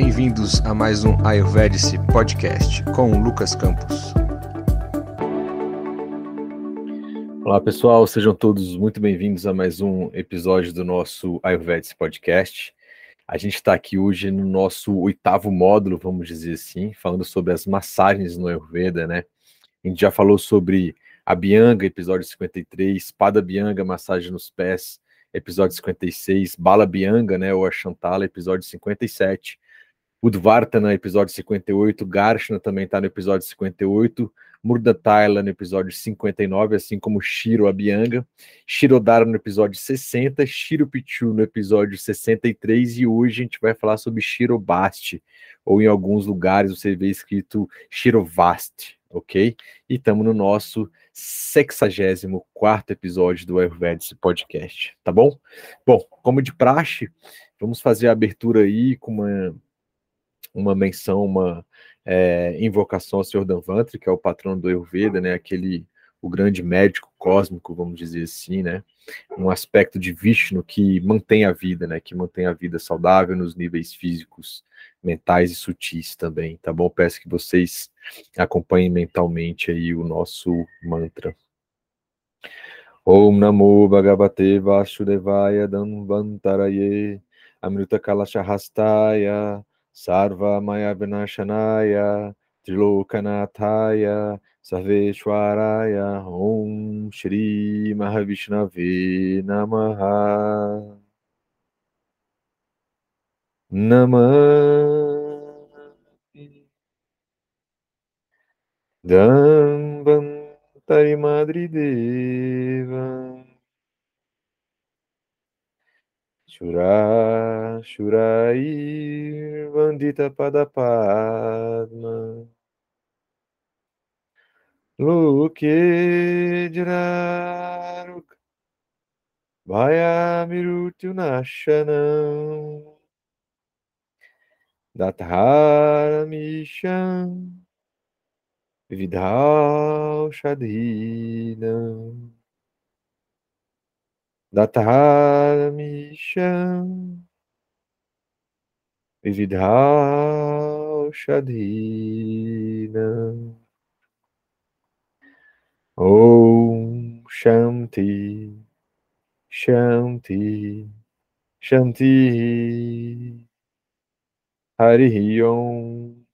Bem-vindos a mais um Ayurvedic Podcast com Lucas Campos. Olá pessoal, sejam todos muito bem-vindos a mais um episódio do nosso Ayurvedic Podcast. A gente está aqui hoje no nosso oitavo módulo, vamos dizer assim, falando sobre as massagens no Ayurveda, né? A gente já falou sobre a Bianga, episódio 53, Pada Bianga, massagem nos pés, episódio 56, Bala Bianga, né, ou a Chantala, episódio 57, Udvartana, episódio 58, Garshna também está no episódio 58, Murdatayla no episódio 59, assim como Shiro Abianga, Shirodara no episódio 60, Shiro Pichu no episódio 63 e hoje a gente vai falar sobre Shirobasti, ou em alguns lugares você vê escrito Shirovasti, ok? E estamos no nosso 64 episódio do Ayurvedic Podcast, tá bom? Bom, como de praxe, vamos fazer a abertura aí com uma uma menção, uma é, invocação ao Senhor Danvantri, que é o patrão do Ayurveda, né, aquele o grande médico cósmico, vamos dizer assim, né, um aspecto de Vishnu que mantém a vida, né, que mantém a vida saudável nos níveis físicos, mentais e sutis também, tá bom? Peço que vocês acompanhem mentalmente aí o nosso mantra. Om Namo Bhagavate Vasudevaya Danvantaraye Amrita Kalashahastaya Sarva Maya Vinashanaya, Trilokanathaya, Sarveshwaraya, Om Shri Mahavishnave Namaha. Namah Dambantari Madri Shura, Shurai, Vandita Padapadma. Luke Diraruk, Vaya Mirutu Nashanam. Dathara Misham, Vidhal Shadhinam. Datarmisham Vividhau Shadhina Om Shanti Shanti Shanti Hari Om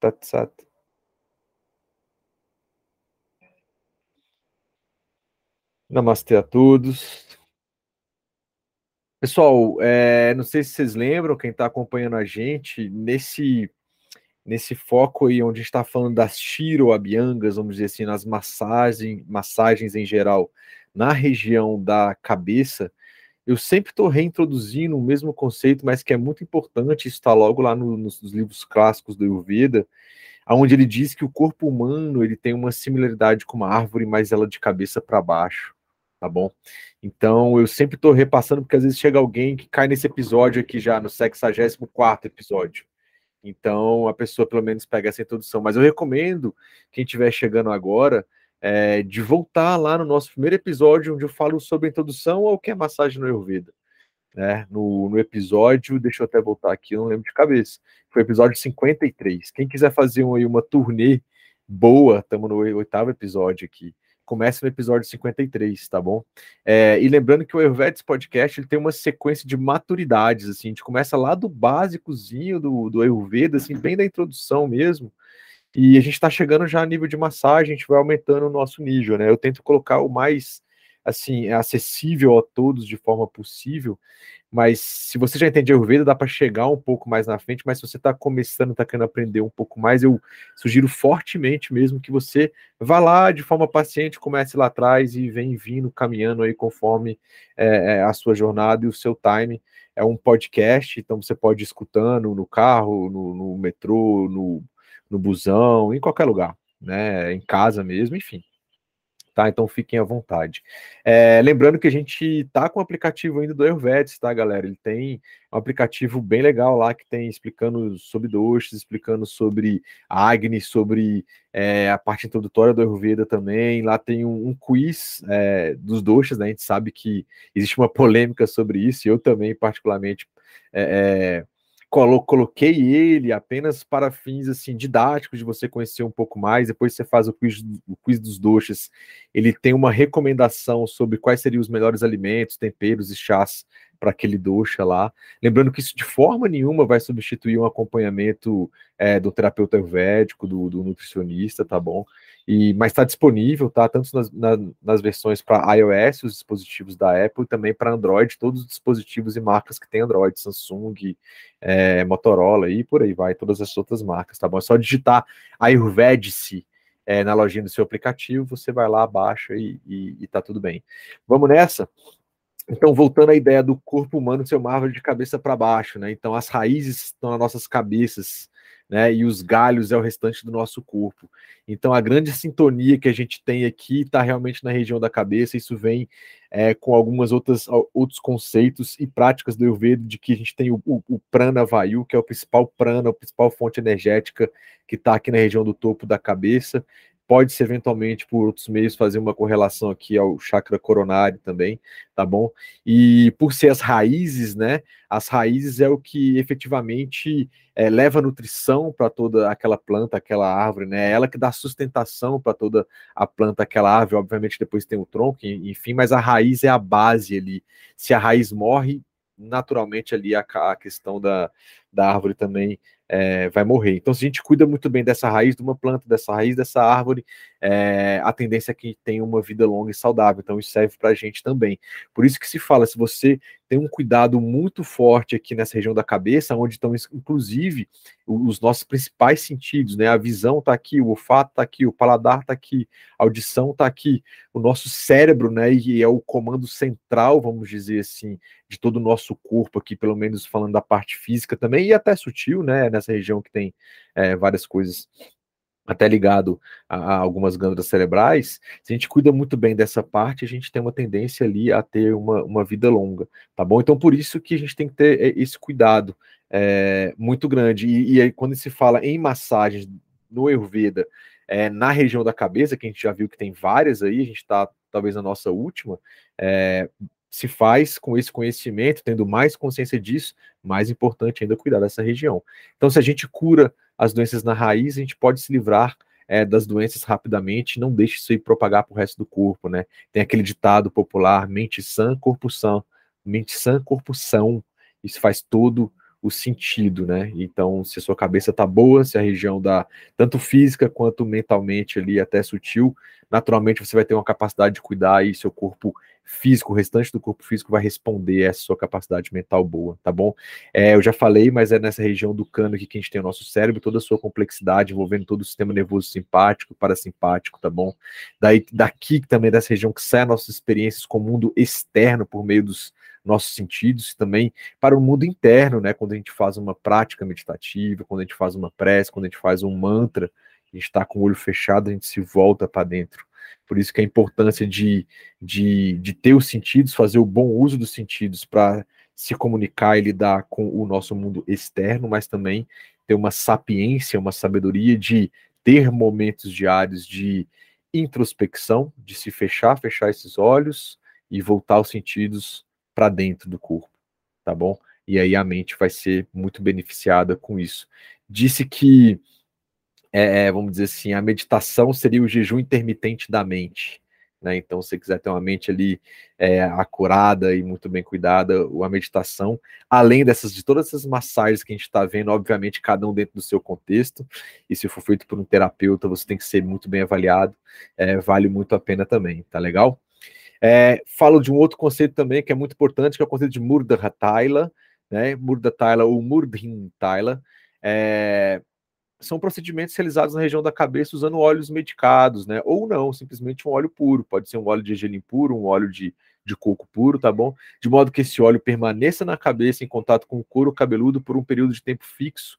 Tatsat Namastê a todos. Pessoal, é, não sei se vocês lembram, quem está acompanhando a gente, nesse, nesse foco aí onde está falando das tiroabiangas, vamos dizer assim, nas massagens, massagens em geral, na região da cabeça, eu sempre estou reintroduzindo o mesmo conceito, mas que é muito importante, está logo lá no, nos livros clássicos do Ayurveda, onde ele diz que o corpo humano ele tem uma similaridade com uma árvore, mas ela de cabeça para baixo tá bom? Então eu sempre estou repassando, porque às vezes chega alguém que cai nesse episódio aqui já, no 64 episódio. Então a pessoa pelo menos pega essa introdução. Mas eu recomendo, quem estiver chegando agora, é, de voltar lá no nosso primeiro episódio, onde eu falo sobre a introdução ao que é massagem no Ayurveda. Né? No, no episódio, deixa eu até voltar aqui, eu não lembro de cabeça. Foi o episódio 53. Quem quiser fazer uma, uma turnê boa, estamos no oitavo episódio aqui começa no episódio 53, tá bom? É, e lembrando que o Ayurvedics Podcast ele tem uma sequência de maturidades, assim, a gente começa lá do básicozinho do, do Ayurveda, assim, bem da introdução mesmo, e a gente está chegando já a nível de massagem, a gente vai aumentando o nosso nível, né? Eu tento colocar o mais, assim, acessível a todos de forma possível, mas se você já entende Ayurveda, dá para chegar um pouco mais na frente, mas se você está começando, está querendo aprender um pouco mais, eu sugiro fortemente mesmo que você vá lá de forma paciente, comece lá atrás e vem vindo, caminhando aí conforme é, a sua jornada e o seu time. É um podcast, então você pode ir escutando no carro, no, no metrô, no, no busão, em qualquer lugar, né? Em casa mesmo, enfim tá? Então fiquem à vontade. É, lembrando que a gente tá com o aplicativo ainda do Ayurvedics, tá, galera? Ele tem um aplicativo bem legal lá que tem explicando sobre doces, explicando sobre Agni, sobre é, a parte introdutória do Ayurveda também. Lá tem um, um quiz é, dos doces, né? A gente sabe que existe uma polêmica sobre isso, e eu também, particularmente, é, é coloquei ele apenas para fins assim didáticos de você conhecer um pouco mais. Depois você faz o quiz, o quiz dos doces. Ele tem uma recomendação sobre quais seriam os melhores alimentos, temperos e chás para aquele doxa lá. Lembrando que isso de forma nenhuma vai substituir um acompanhamento é, do terapeuta ayurvédico, do, do, nutricionista, tá bom? E, mas está disponível, tá? Tanto nas, na, nas versões para iOS, os dispositivos da Apple, e também para Android, todos os dispositivos e marcas que tem Android, Samsung, é, Motorola e por aí vai, todas as outras marcas, tá bom? É só digitar Ayurvedic é, na lojinha do seu aplicativo, você vai lá, baixa e, e, e tá tudo bem. Vamos nessa? Então, voltando à ideia do corpo humano ser uma árvore de cabeça para baixo, né? Então, as raízes estão nas nossas cabeças, né? E os galhos é o restante do nosso corpo. Então, a grande sintonia que a gente tem aqui está realmente na região da cabeça. Isso vem é, com algumas outras outros conceitos e práticas do Ayurveda, de que a gente tem o, o, o prana vayu, que é o principal prana, a principal fonte energética que está aqui na região do topo da cabeça pode-se eventualmente, por outros meios, fazer uma correlação aqui ao chakra coronário também, tá bom? E por ser as raízes, né? As raízes é o que efetivamente é, leva nutrição para toda aquela planta, aquela árvore, né? É ela que dá sustentação para toda a planta, aquela árvore. Obviamente, depois tem o tronco, enfim, mas a raiz é a base ali. Se a raiz morre, naturalmente ali a, a questão da, da árvore também é, vai morrer. Então, se a gente cuida muito bem dessa raiz de uma planta, dessa raiz dessa árvore, é, a tendência é que tenha uma vida longa e saudável. Então, isso serve para a gente também. Por isso que se fala, se você tem um cuidado muito forte aqui nessa região da cabeça, onde estão, inclusive, os nossos principais sentidos, né? A visão está aqui, o olfato está aqui, o paladar está aqui, a audição está aqui, o nosso cérebro, né? E é o comando central, vamos dizer assim, de todo o nosso corpo aqui, pelo menos falando da parte física também, e até sutil, né? Nessa região que tem é, várias coisas até ligado a, a, algumas glândulas cerebrais, se a gente cuida muito bem dessa parte, a gente tem uma tendência ali a ter uma, uma vida longa, tá bom? Então, por isso que a gente tem que ter é, esse cuidado é, muito grande. E, e aí, quando se fala em massagens no Ayurveda, é, na região da cabeça, que a gente já viu que tem várias aí, a gente está talvez na nossa última, é, se faz com esse conhecimento, tendo mais consciência disso, mais importante ainda cuidar dessa região. Então, se a gente cura as doenças na raiz, a gente pode se livrar é, das doenças rapidamente, não deixe isso aí propagar para o resto do corpo, né? Tem aquele ditado popular, mente sã, corpo são. Mente sã, corpo são. Isso faz todo o sentido, né? Então, se a sua cabeça tá boa, se a região da tanto física quanto mentalmente ali até sutil, naturalmente você vai ter uma capacidade de cuidar e seu corpo físico, o restante do corpo físico vai responder a essa sua capacidade mental boa, tá bom? É, eu já falei, mas é nessa região do cano aqui que a gente tem o nosso cérebro, toda a sua complexidade, envolvendo todo o sistema nervoso simpático, parasimpático, tá bom? Daí, daqui também dessa região que sai as nossas experiências com o mundo externo por meio dos nossos sentidos e também para o mundo interno, né? Quando a gente faz uma prática meditativa, quando a gente faz uma prece, quando a gente faz um mantra, a gente está com o olho fechado, a gente se volta para dentro. Por isso que a importância de, de, de ter os sentidos, fazer o bom uso dos sentidos para se comunicar e lidar com o nosso mundo externo, mas também ter uma sapiência, uma sabedoria de ter momentos diários de introspecção, de se fechar, fechar esses olhos e voltar os sentidos para dentro do corpo, tá bom? E aí a mente vai ser muito beneficiada com isso. Disse que é, é, vamos dizer assim, a meditação seria o jejum intermitente da mente. Né? Então, se você quiser ter uma mente ali é, acurada e muito bem cuidada, a meditação, além dessas de todas essas massagens que a gente está vendo, obviamente, cada um dentro do seu contexto, e se for feito por um terapeuta, você tem que ser muito bem avaliado, é, vale muito a pena também, tá legal? É, falo de um outro conceito também que é muito importante, que é o conceito de Murdha Taila, né? Murdha Taila ou Murdhin Taila. É, são procedimentos realizados na região da cabeça usando óleos medicados, né? Ou não, simplesmente um óleo puro. Pode ser um óleo de gergelim puro, um óleo de, de coco puro, tá bom? De modo que esse óleo permaneça na cabeça em contato com o couro cabeludo por um período de tempo fixo,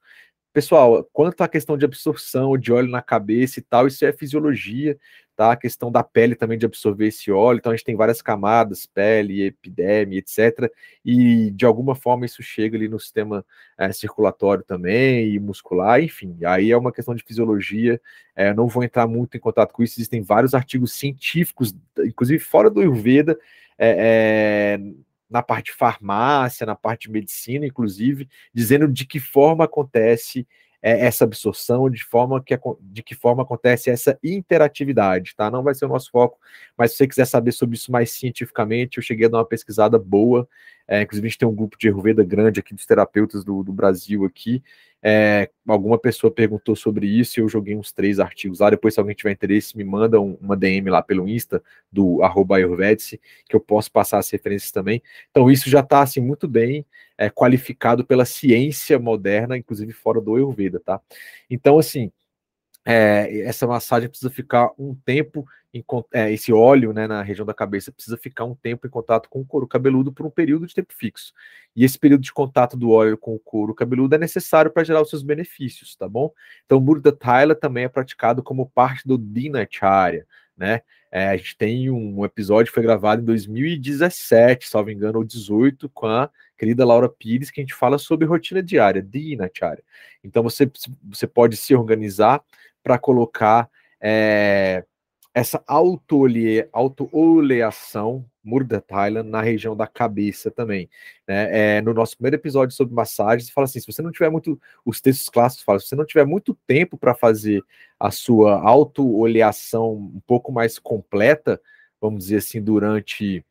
Pessoal, quanto à questão de absorção de óleo na cabeça e tal, isso é fisiologia, tá? A questão da pele também de absorver esse óleo, então a gente tem várias camadas, pele, epiderme, etc. E de alguma forma isso chega ali no sistema é, circulatório também e muscular, enfim. Aí é uma questão de fisiologia. É, não vou entrar muito em contato com isso. Existem vários artigos científicos, inclusive fora do Ayurveda, é, na parte de farmácia, na parte de medicina, inclusive, dizendo de que forma acontece é, essa absorção, de, forma que, de que forma acontece essa interatividade, tá? Não vai ser o nosso foco, mas se você quiser saber sobre isso mais cientificamente, eu cheguei a dar uma pesquisada boa, é, inclusive a gente tem um grupo de Ayurveda grande aqui dos terapeutas do, do Brasil aqui, é, alguma pessoa perguntou sobre isso e eu joguei uns três artigos lá. Depois, se alguém tiver interesse, me manda um, uma DM lá pelo Insta do Ayurvedice, que eu posso passar as referências também. Então, isso já está assim, muito bem é, qualificado pela ciência moderna, inclusive fora do Ayurveda, tá? Então, assim, é, essa massagem precisa ficar um tempo em, esse óleo né, na região da cabeça precisa ficar um tempo em contato com o couro cabeludo por um período de tempo fixo. E esse período de contato do óleo com o couro cabeludo é necessário para gerar os seus benefícios, tá bom? Então, o Murda Thaila também é praticado como parte do Dinacharya, né? É, a gente tem um episódio que foi gravado em 2017, salvo engano, ou 18, com a querida Laura Pires, que a gente fala sobre rotina diária, Dinacharya. Então, você, você pode se organizar para colocar é, essa auto-oleação Murda Thailand na região da cabeça também. Né? É, no nosso primeiro episódio sobre massagens, fala assim: se você não tiver muito, os textos clássicos falam, se você não tiver muito tempo para fazer a sua auto-oleação um pouco mais completa, vamos dizer assim, durante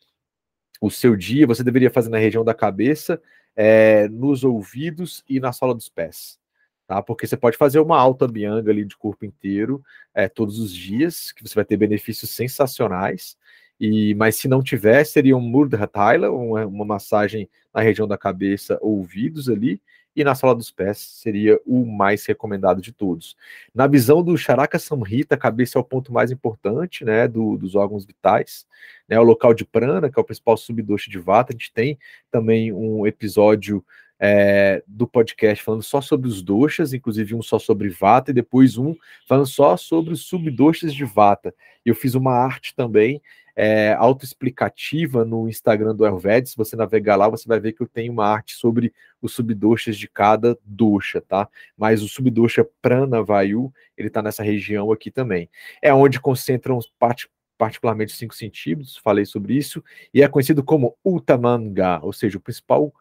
o seu dia, você deveria fazer na região da cabeça, é, nos ouvidos e na sola dos pés tá? Porque você pode fazer uma alta bianga ali de corpo inteiro é, todos os dias, que você vai ter benefícios sensacionais. E, mas se não tiver, seria um Murdha Thaila, uma, uma massagem na região da cabeça, ouvidos ali, e na sala dos pés seria o mais recomendado de todos. Na visão do Charaka Samhita, a cabeça é o ponto mais importante, né, do, dos órgãos vitais, né, o local de prana, que é o principal subdoce de vata, a gente tem também um episódio é, do podcast falando só sobre os doshas, inclusive um só sobre vata, e depois um falando só sobre os subdoshas de vata. Eu fiz uma arte também é, autoexplicativa no Instagram do Ayurveda. Se você navegar lá, você vai ver que eu tenho uma arte sobre os subdoshas de cada dosha, tá? Mas o subdosha Pranavayu, ele tá nessa região aqui também. É onde concentram parte particularmente cinco sentidos, falei sobre isso, e é conhecido como Uttamanga, ou seja, o principal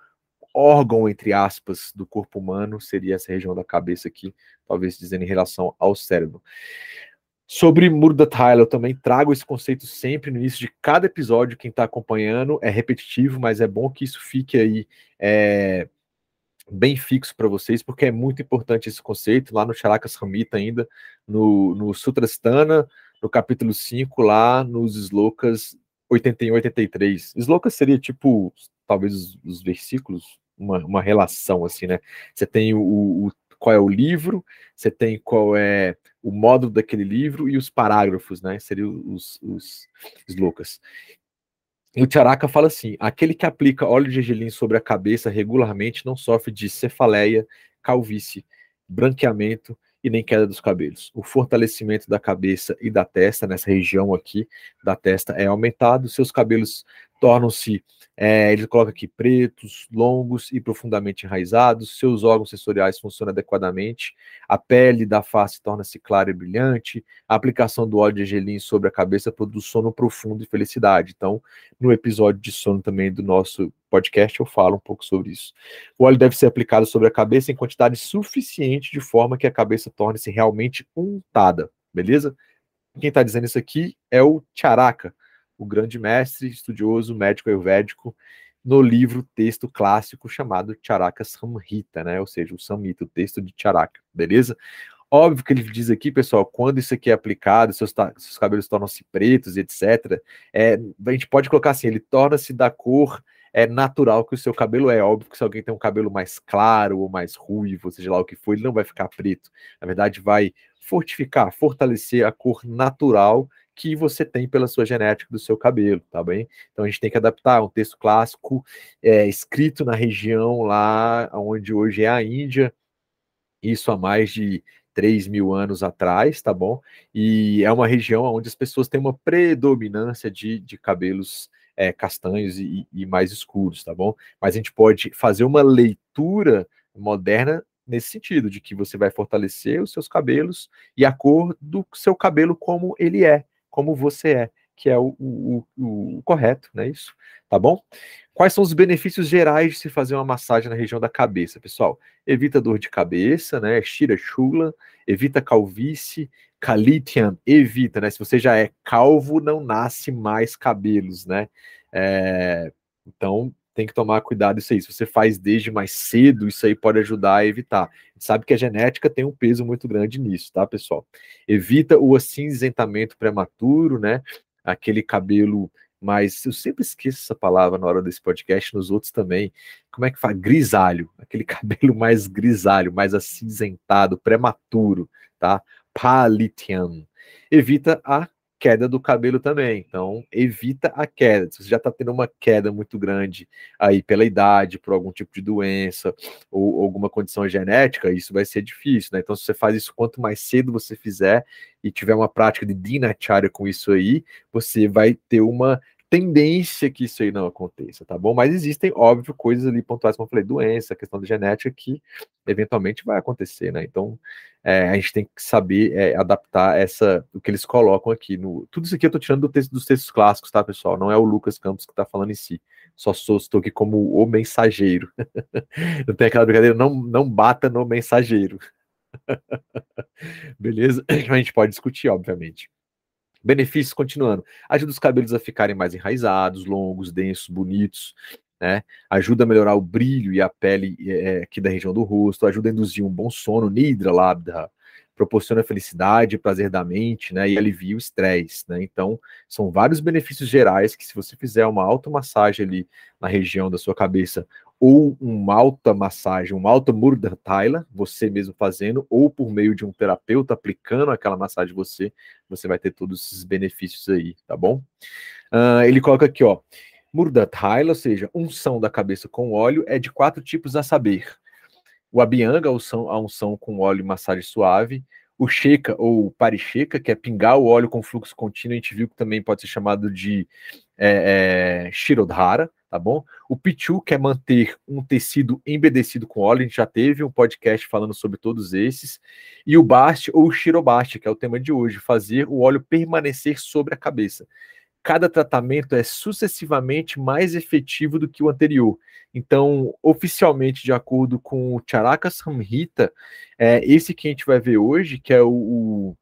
órgão, entre aspas, do corpo humano seria essa região da cabeça aqui, talvez dizendo em relação ao cérebro. Sobre Murda Tyler, eu também trago esse conceito sempre no início de cada episódio. Quem está acompanhando é repetitivo, mas é bom que isso fique aí é, bem fixo para vocês, porque é muito importante esse conceito. Lá no Charakas Ramita, ainda, no, no Sutrastana, no capítulo 5, lá nos Slokas 81 e 83. Slokas seria tipo, talvez, os, os versículos uma, uma relação, assim, né? Você tem o, o, qual é o livro, você tem qual é o modo daquele livro e os parágrafos, né? Seriam os, os, loucas. E o Tiaraca fala assim: aquele que aplica óleo de gergelim sobre a cabeça regularmente não sofre de cefaleia, calvície, branqueamento e nem queda dos cabelos. O fortalecimento da cabeça e da testa, nessa região aqui da testa, é aumentado, seus cabelos tornam-se é, ele coloca aqui pretos, longos e profundamente enraizados, seus órgãos sensoriais funcionam adequadamente, a pele da face torna-se clara e brilhante, a aplicação do óleo de gelim sobre a cabeça produz sono profundo e felicidade. Então, no episódio de sono também do nosso podcast, eu falo um pouco sobre isso. O óleo deve ser aplicado sobre a cabeça em quantidade suficiente de forma que a cabeça torne-se realmente untada, beleza? Quem está dizendo isso aqui é o Charaka o grande mestre, estudioso, médico ayurvédico, no livro texto clássico chamado Charaka Samhita, né? Ou seja, o Samhita, o texto de Charaka, beleza? Óbvio que ele diz aqui, pessoal, quando isso aqui é aplicado, seus, seus cabelos tornam-se pretos e etc. É, a gente pode colocar assim, ele torna-se da cor é natural que o seu cabelo é. Óbvio que se alguém tem um cabelo mais claro ou mais ruivo, seja lá o que for, ele não vai ficar preto. Na verdade, vai fortificar, fortalecer a cor natural que você tem pela sua genética do seu cabelo, tá bem? Então a gente tem que adaptar um texto clássico é, escrito na região lá onde hoje é a Índia, isso há mais de 3 mil anos atrás, tá bom? E é uma região onde as pessoas têm uma predominância de, de cabelos é, castanhos e, e mais escuros, tá bom? Mas a gente pode fazer uma leitura moderna nesse sentido, de que você vai fortalecer os seus cabelos e a cor do seu cabelo como ele é como você é. que é o, o, o, o correto, né? Isso, tá bom? Quais são os benefícios gerais de se fazer uma massagem na região da cabeça, pessoal? Evita dor de cabeça, né? Shira chula, evita calvície, calitian, evita, né? Se você já é calvo, não nasce mais cabelos, né? É, então, tem que tomar cuidado isso aí. Se você faz desde mais cedo, isso aí pode ajudar a evitar. Sabe que a genética tem um peso muito grande nisso, tá, pessoal? Evita o acinzentamento prematuro, né? Aquele cabelo mais. Eu sempre esqueço essa palavra na hora desse podcast, nos outros também. Como é que fala? Grisalho. Aquele cabelo mais grisalho, mais acinzentado, prematuro, tá? Palitian. Evita a queda do cabelo também. Então, evita a queda. Se você já está tendo uma queda muito grande aí pela idade, por algum tipo de doença ou, ou alguma condição genética, isso vai ser difícil, né? Então, se você faz isso quanto mais cedo você fizer e tiver uma prática de dinacharya com isso aí, você vai ter uma tendência que isso aí não aconteça, tá bom? Mas existem, óbvio, coisas ali pontuais, como eu falei, doença, questão da genética, que eventualmente vai acontecer, né? Então, é, a gente tem que saber é, adaptar essa, o que eles colocam aqui. No, tudo isso aqui eu tô tirando do texto, dos textos clássicos, tá, pessoal? Não é o Lucas Campos que tá falando em si. Só sou, estou aqui como o mensageiro. não tem aquela brincadeira, não, não bata no mensageiro. Beleza? A gente pode discutir, obviamente. Benefícios continuando. Ajuda os cabelos a ficarem mais enraizados, longos, densos, bonitos. Né? Ajuda a melhorar o brilho e a pele é, aqui da região do rosto. Ajuda a induzir um bom sono, nidra labda. Proporciona felicidade, prazer da mente, né? E alivia o estresse, né? Então, são vários benefícios gerais que, se você fizer uma automassagem ali na região da sua cabeça ou uma alta massagem, uma alta murdertaila, você mesmo fazendo, ou por meio de um terapeuta aplicando aquela massagem você, você vai ter todos esses benefícios aí, tá bom? Uh, ele coloca aqui, ó, murdertaila, ou seja, unção da cabeça com óleo, é de quatro tipos a saber. O Abhyanga, a unção, com óleo e massagem suave, o Sheka ou Paricheca, que é pingar o óleo com fluxo contínuo, a gente viu que também pode ser chamado de é, é, Shirodhara, tá bom? O Pichu quer manter um tecido embedecido com óleo, a gente já teve um podcast falando sobre todos esses. E o Bast ou o Shirobast, que é o tema de hoje, fazer o óleo permanecer sobre a cabeça. Cada tratamento é sucessivamente mais efetivo do que o anterior. Então, oficialmente, de acordo com o Charaka Samhita, é, esse que a gente vai ver hoje, que é o, o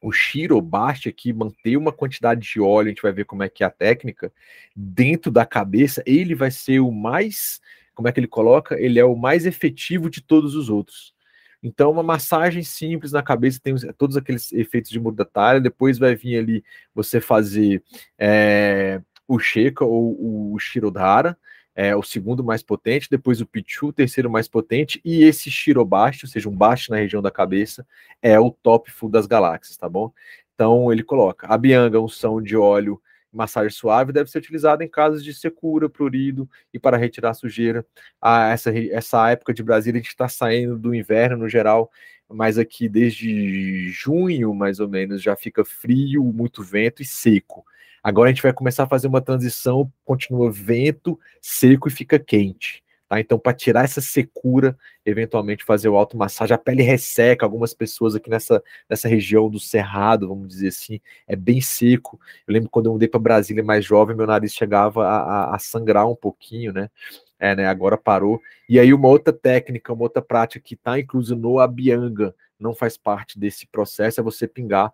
o Shiro basta aqui manter uma quantidade de óleo, a gente vai ver como é que é a técnica, dentro da cabeça, ele vai ser o mais, como é que ele coloca? Ele é o mais efetivo de todos os outros. Então, uma massagem simples na cabeça tem todos aqueles efeitos de talha, depois vai vir ali você fazer é, o Sheka ou o Shirodhara, é o segundo mais potente, depois o Pichu, o terceiro mais potente, e esse Shirobashi, ou seja, um baixo na região da cabeça, é o top full das galáxias, tá bom? Então ele coloca a Bianga, unção de óleo, massagem suave, deve ser utilizada em casos de secura, prurido e para retirar sujeira. Ah, essa, essa época de Brasília, a gente está saindo do inverno no geral, mas aqui desde junho, mais ou menos, já fica frio, muito vento e seco. Agora a gente vai começar a fazer uma transição, continua vento, seco e fica quente. Tá? Então, para tirar essa secura, eventualmente fazer o automassagem, a pele resseca. Algumas pessoas aqui nessa, nessa região do Cerrado, vamos dizer assim, é bem seco. Eu lembro quando eu mudei para Brasília mais jovem, meu nariz chegava a, a, a sangrar um pouquinho, né? É, né? Agora parou. E aí, uma outra técnica, uma outra prática que está inclusa no Abianga, não faz parte desse processo, é você pingar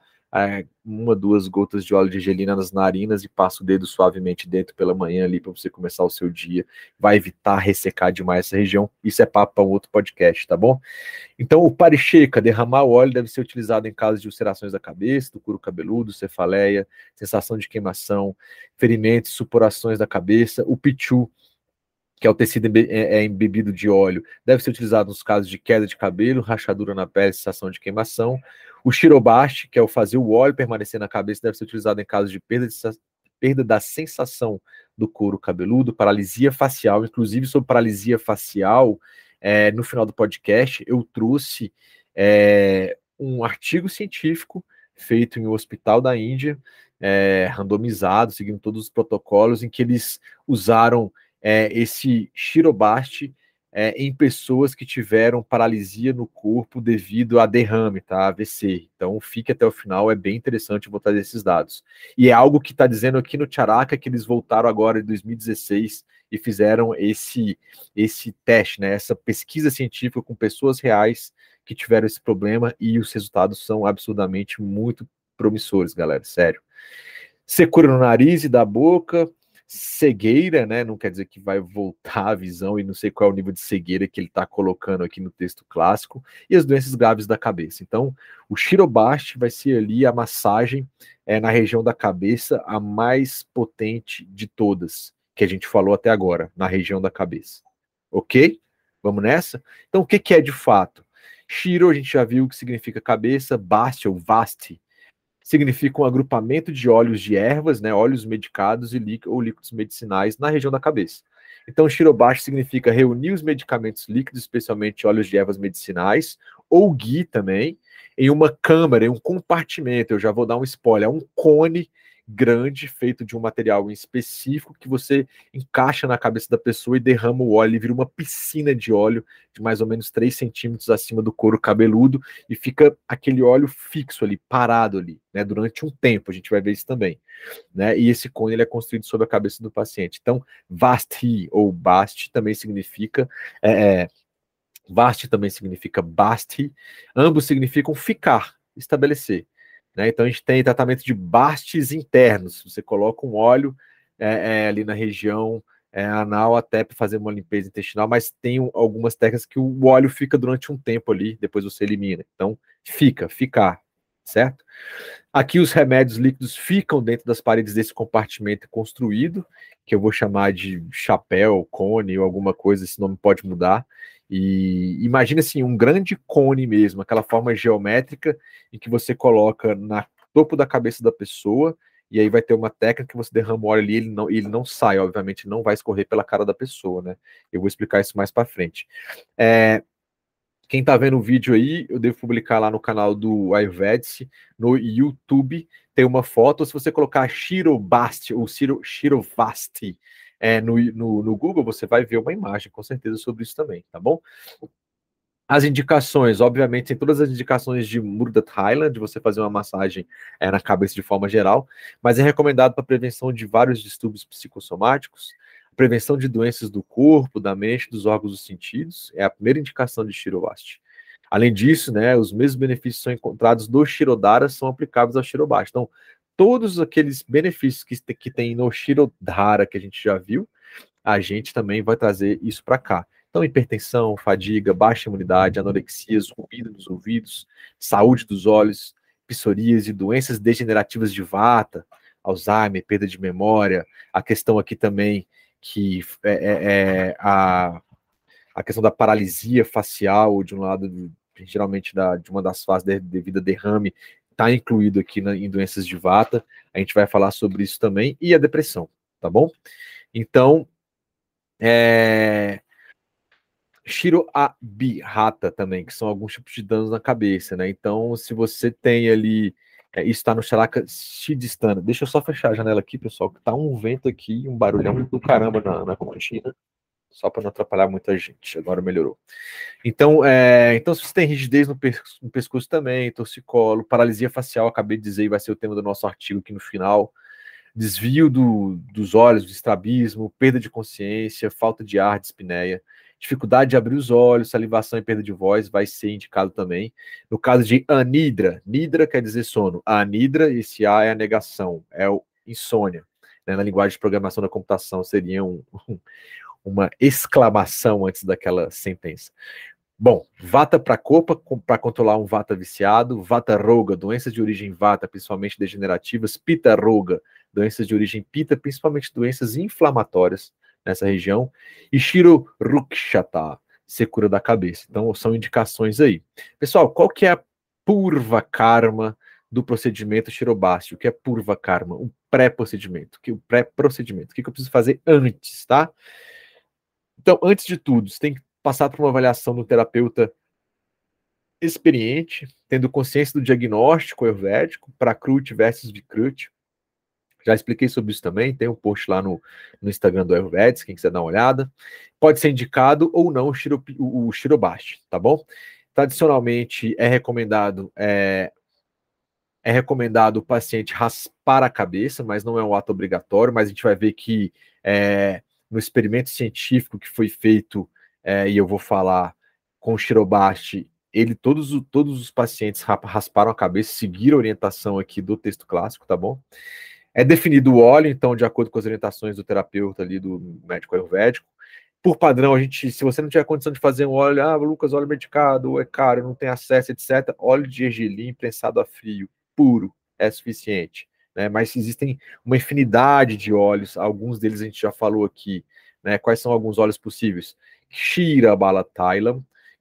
uma, duas gotas de óleo de gelina nas narinas e passa o dedo suavemente dentro pela manhã ali para você começar o seu dia. Vai evitar ressecar demais essa região. Isso é papo para um outro podcast, tá bom? Então, o paricheca, derramar o óleo, deve ser utilizado em casos de ulcerações da cabeça, do couro cabeludo, cefaleia, sensação de queimação, ferimentos, supurações da cabeça. O pichu, que é o tecido é, é embebido de óleo, deve ser utilizado nos casos de queda de cabelo, rachadura na pele, sensação de queimação. O shirobashi, que é o fazer o óleo permanecer na cabeça, deve ser utilizado em casos de perda, de, perda da sensação do couro cabeludo, paralisia facial, inclusive sobre paralisia facial, é, no final do podcast eu trouxe é, um artigo científico feito em um hospital da Índia, é, randomizado, seguindo todos os protocolos, em que eles usaram é, esse shirobashi é, em pessoas que tiveram paralisia no corpo devido a derrame, tá? AVC. Então, fique até o final, é bem interessante voltar esses dados. E é algo que está dizendo aqui no Tcharaka que eles voltaram agora em 2016 e fizeram esse, esse teste, né? Essa pesquisa científica com pessoas reais que tiveram esse problema e os resultados são absurdamente muito promissores, galera, sério. Secura no nariz e da boca, cegueira, né? Não quer dizer que vai voltar a visão e não sei qual é o nível de cegueira que ele está colocando aqui no texto clássico, e as doenças graves da cabeça. Então, o Shirobasti vai ser ali a massagem é, na região da cabeça a mais potente de todas que a gente falou até agora, na região da cabeça. Ok? Vamos nessa? Então, o que, que é de fato? Shiro, a gente já viu que significa cabeça, Basti ou Vasti significa um agrupamento de óleos de ervas, né, óleos medicados e ou líquidos medicinais na região da cabeça. Então, Shirobashi significa reunir os medicamentos líquidos, especialmente óleos de ervas medicinais, ou ghee também, em uma câmara, em um compartimento. Eu já vou dar um spoiler, é um cone grande, feito de um material específico, que você encaixa na cabeça da pessoa e derrama o óleo, e vira uma piscina de óleo de mais ou menos 3 centímetros acima do couro cabeludo, e fica aquele óleo fixo ali, parado ali, né, durante um tempo, a gente vai ver isso também, né, e esse cone ele é construído sobre a cabeça do paciente. Então, Vasti ou Basti também significa, é, é Vasti também significa Basti, ambos significam ficar, estabelecer. Né? Então a gente tem tratamento de bastes internos. Você coloca um óleo é, é, ali na região é, anal até para fazer uma limpeza intestinal, mas tem algumas técnicas que o óleo fica durante um tempo ali, depois você elimina. Então fica, ficar, certo? Aqui os remédios líquidos ficam dentro das paredes desse compartimento construído, que eu vou chamar de chapéu, cone ou alguma coisa, esse nome pode mudar. E imagina assim, um grande cone mesmo, aquela forma geométrica em que você coloca na topo da cabeça da pessoa, e aí vai ter uma técnica que você derrama o óleo ali, ele não, ele não sai, obviamente, não vai escorrer pela cara da pessoa, né? Eu vou explicar isso mais para frente. É, quem está vendo o vídeo aí, eu devo publicar lá no canal do Ayurvedic, no YouTube, tem uma foto, se você colocar Shirobasti ou Shiro, Shirovasti, é, no, no, no Google, você vai ver uma imagem, com certeza, sobre isso também, tá bom? As indicações, obviamente, tem todas as indicações de Murdat Highland, de você fazer uma massagem é, na cabeça de forma geral, mas é recomendado para prevenção de vários distúrbios psicossomáticos, prevenção de doenças do corpo, da mente, dos órgãos dos sentidos, é a primeira indicação de Shirovasti. Além disso, né, os mesmos benefícios são encontrados do Shirodara são aplicáveis ao Shirobasti. Então, todos aqueles benefícios que, que tem no Shirodhara que a gente já viu, a gente também vai trazer isso para cá. Então, hipertensão, fadiga, baixa imunidade, anorexias, ruído nos ouvidos, saúde dos olhos, psoríase, doenças degenerativas de vata, Alzheimer, perda de memória, a questão aqui também que é, é, é a, a questão da paralisia facial, de um lado, geralmente da, de uma das fases devido a derrame, está incluído aqui na, em doenças de vata. A gente vai falar sobre isso também e a depressão, tá bom? Então, é... Shiro Abihata também, que são alguns tipos de danos na cabeça, né? Então, se você tem ali, é, isso está no Shalaka Shidistana. Deixa eu só fechar a janela aqui, pessoal, que tá um vento aqui, um barulhão do caramba na, na só para não atrapalhar muita gente. Agora melhorou. Então, é, então se você tem rigidez no, no, pescoço também, torcicolo, paralisia facial, acabei de dizer, vai ser o tema do nosso artigo aqui no final. Desvio do, dos olhos, estrabismo, perda de consciência, falta de ar, dispneia, dificuldade de abrir os olhos, salivação e perda de voz vai ser indicado também. No caso de anidra, nidra quer dizer sono. A anidra, esse A é a negação, é o insônia. Né, na linguagem de programação da computação seria um, uma exclamação antes daquela sentença. Bom, vata para copa, para controlar um vata viciado, vata roga, doenças de origem vata, principalmente degenerativas, pita roga, doenças de origem pita, principalmente doenças inflamatórias nessa região, e shiro rukshata, secura da cabeça. Então, são indicações aí. Pessoal, qual que é a purva karma do procedimento Shirobasti? O que é purva karma? Um pré-procedimento. O pré-procedimento. O que eu preciso fazer antes, tá? Então, antes de tudo, você tem que passar por uma avaliação do terapeuta experiente, tendo consciência do diagnóstico ayurvédico, para Krut versus Vikrut. Já expliquei sobre isso também, tem um post lá no, no Instagram do Ayurvedics, quem quiser dar uma olhada. Pode ser indicado ou não o, shiro, o, o tá bom? Tradicionalmente é recomendado é, é recomendado o paciente raspar a cabeça, mas não é um ato obrigatório, mas a gente vai ver que é, no experimento científico que foi feito, é, e eu vou falar com o Shirobasti, ele, todos, todos os pacientes rasparam a cabeça, seguiram a orientação aqui do texto clássico, tá bom? É definido o óleo, então, de acordo com as orientações do terapeuta ali, do médico ayurvédico. Por padrão, a gente, se você não tiver condição de fazer um óleo, ah, Lucas, óleo medicado, é caro, não tem acesso, etc. Óleo de gergelim prensado a frio, puro, é suficiente. Né? Mas existem uma infinidade de óleos, alguns deles a gente já falou aqui. Né? Quais são alguns óleos possíveis? Shira Bala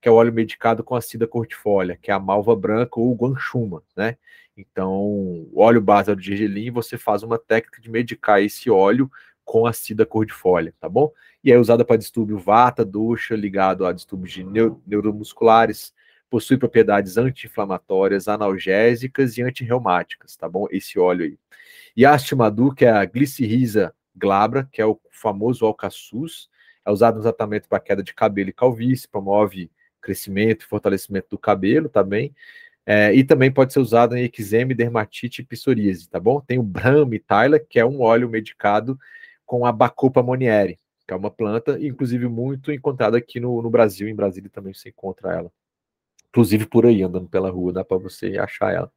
que é o óleo medicado com acida cortifólia, que é a malva branca ou guanchuma, né? Então, óleo base de gergelim, você faz uma técnica de medicar esse óleo com acida cortifólia, tá bom? E é usada para distúrbio vata, dosha, ligado a distúrbios de neuromusculares, possui propriedades anti-inflamatórias, analgésicas e antirreumáticas, tá bom? Esse óleo aí. E a Astimadu, que é a glicirrisa glabra, que é o famoso alcaçuz, é usado no tratamento para queda de cabelo e calvície, promove crescimento e fortalecimento do cabelo também. É, e também pode ser usado em eczema, dermatite e psoríase, tá bom? Tem o Brahmi Tyla, que é um óleo medicado com a Bacopa monieri, que é uma planta, inclusive muito encontrada aqui no, no Brasil, em Brasília também se encontra ela. Inclusive por aí, andando pela rua, dá para você achar ela.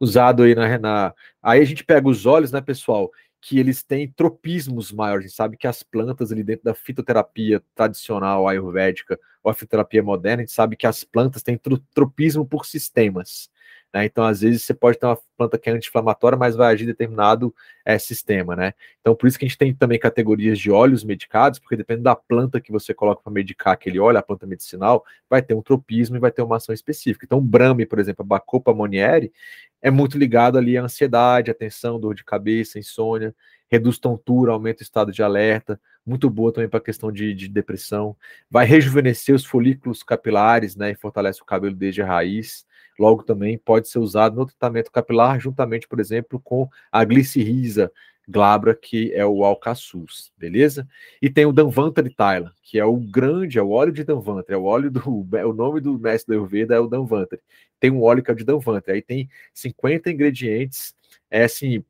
Usado aí na, na. Aí a gente pega os óleos, né, pessoal? que eles têm tropismos maiores. A gente sabe que as plantas ali dentro da fitoterapia tradicional ayurvédica ou a fitoterapia moderna, a gente sabe que as plantas têm tropismo por sistemas. Né? Então, às vezes, você pode ter uma planta que é anti-inflamatória, mas vai agir em determinado é, sistema. Né? Então, por isso que a gente tem também categorias de óleos medicados, porque depende da planta que você coloca para medicar aquele óleo, a planta medicinal, vai ter um tropismo e vai ter uma ação específica. Então, o Brahmi, por exemplo, a Bacopa monieri, é muito ligado ali à ansiedade, à tensão, dor de cabeça, insônia, reduz tontura, aumenta o estado de alerta, muito boa também para a questão de, de, depressão. Vai rejuvenescer os folículos capilares, né, e fortalece o cabelo desde a raiz. Logo também pode ser usado no tratamento capilar, juntamente, por exemplo, com a glicirrisa glabra, que é o alcaçuz, beleza? E tem o Danvantari Thailand, que é o grande, é o óleo de Danvantari, é o óleo do, é o nome do mestre do Ayurveda é o Danvantari tem um óleo que é o de Danvante. Aí tem 50 ingredientes, é assim,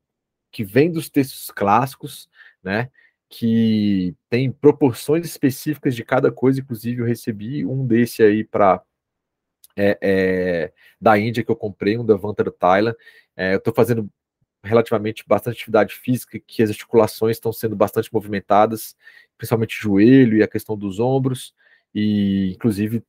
que vem dos textos clássicos, né? Que tem proporções específicas de cada coisa. Inclusive, eu recebi um desse aí para é, é, da Índia que eu comprei, um da Vantar Thailand. É, eu estou fazendo relativamente bastante atividade física, que as articulações estão sendo bastante movimentadas, principalmente o joelho e a questão dos ombros, e inclusive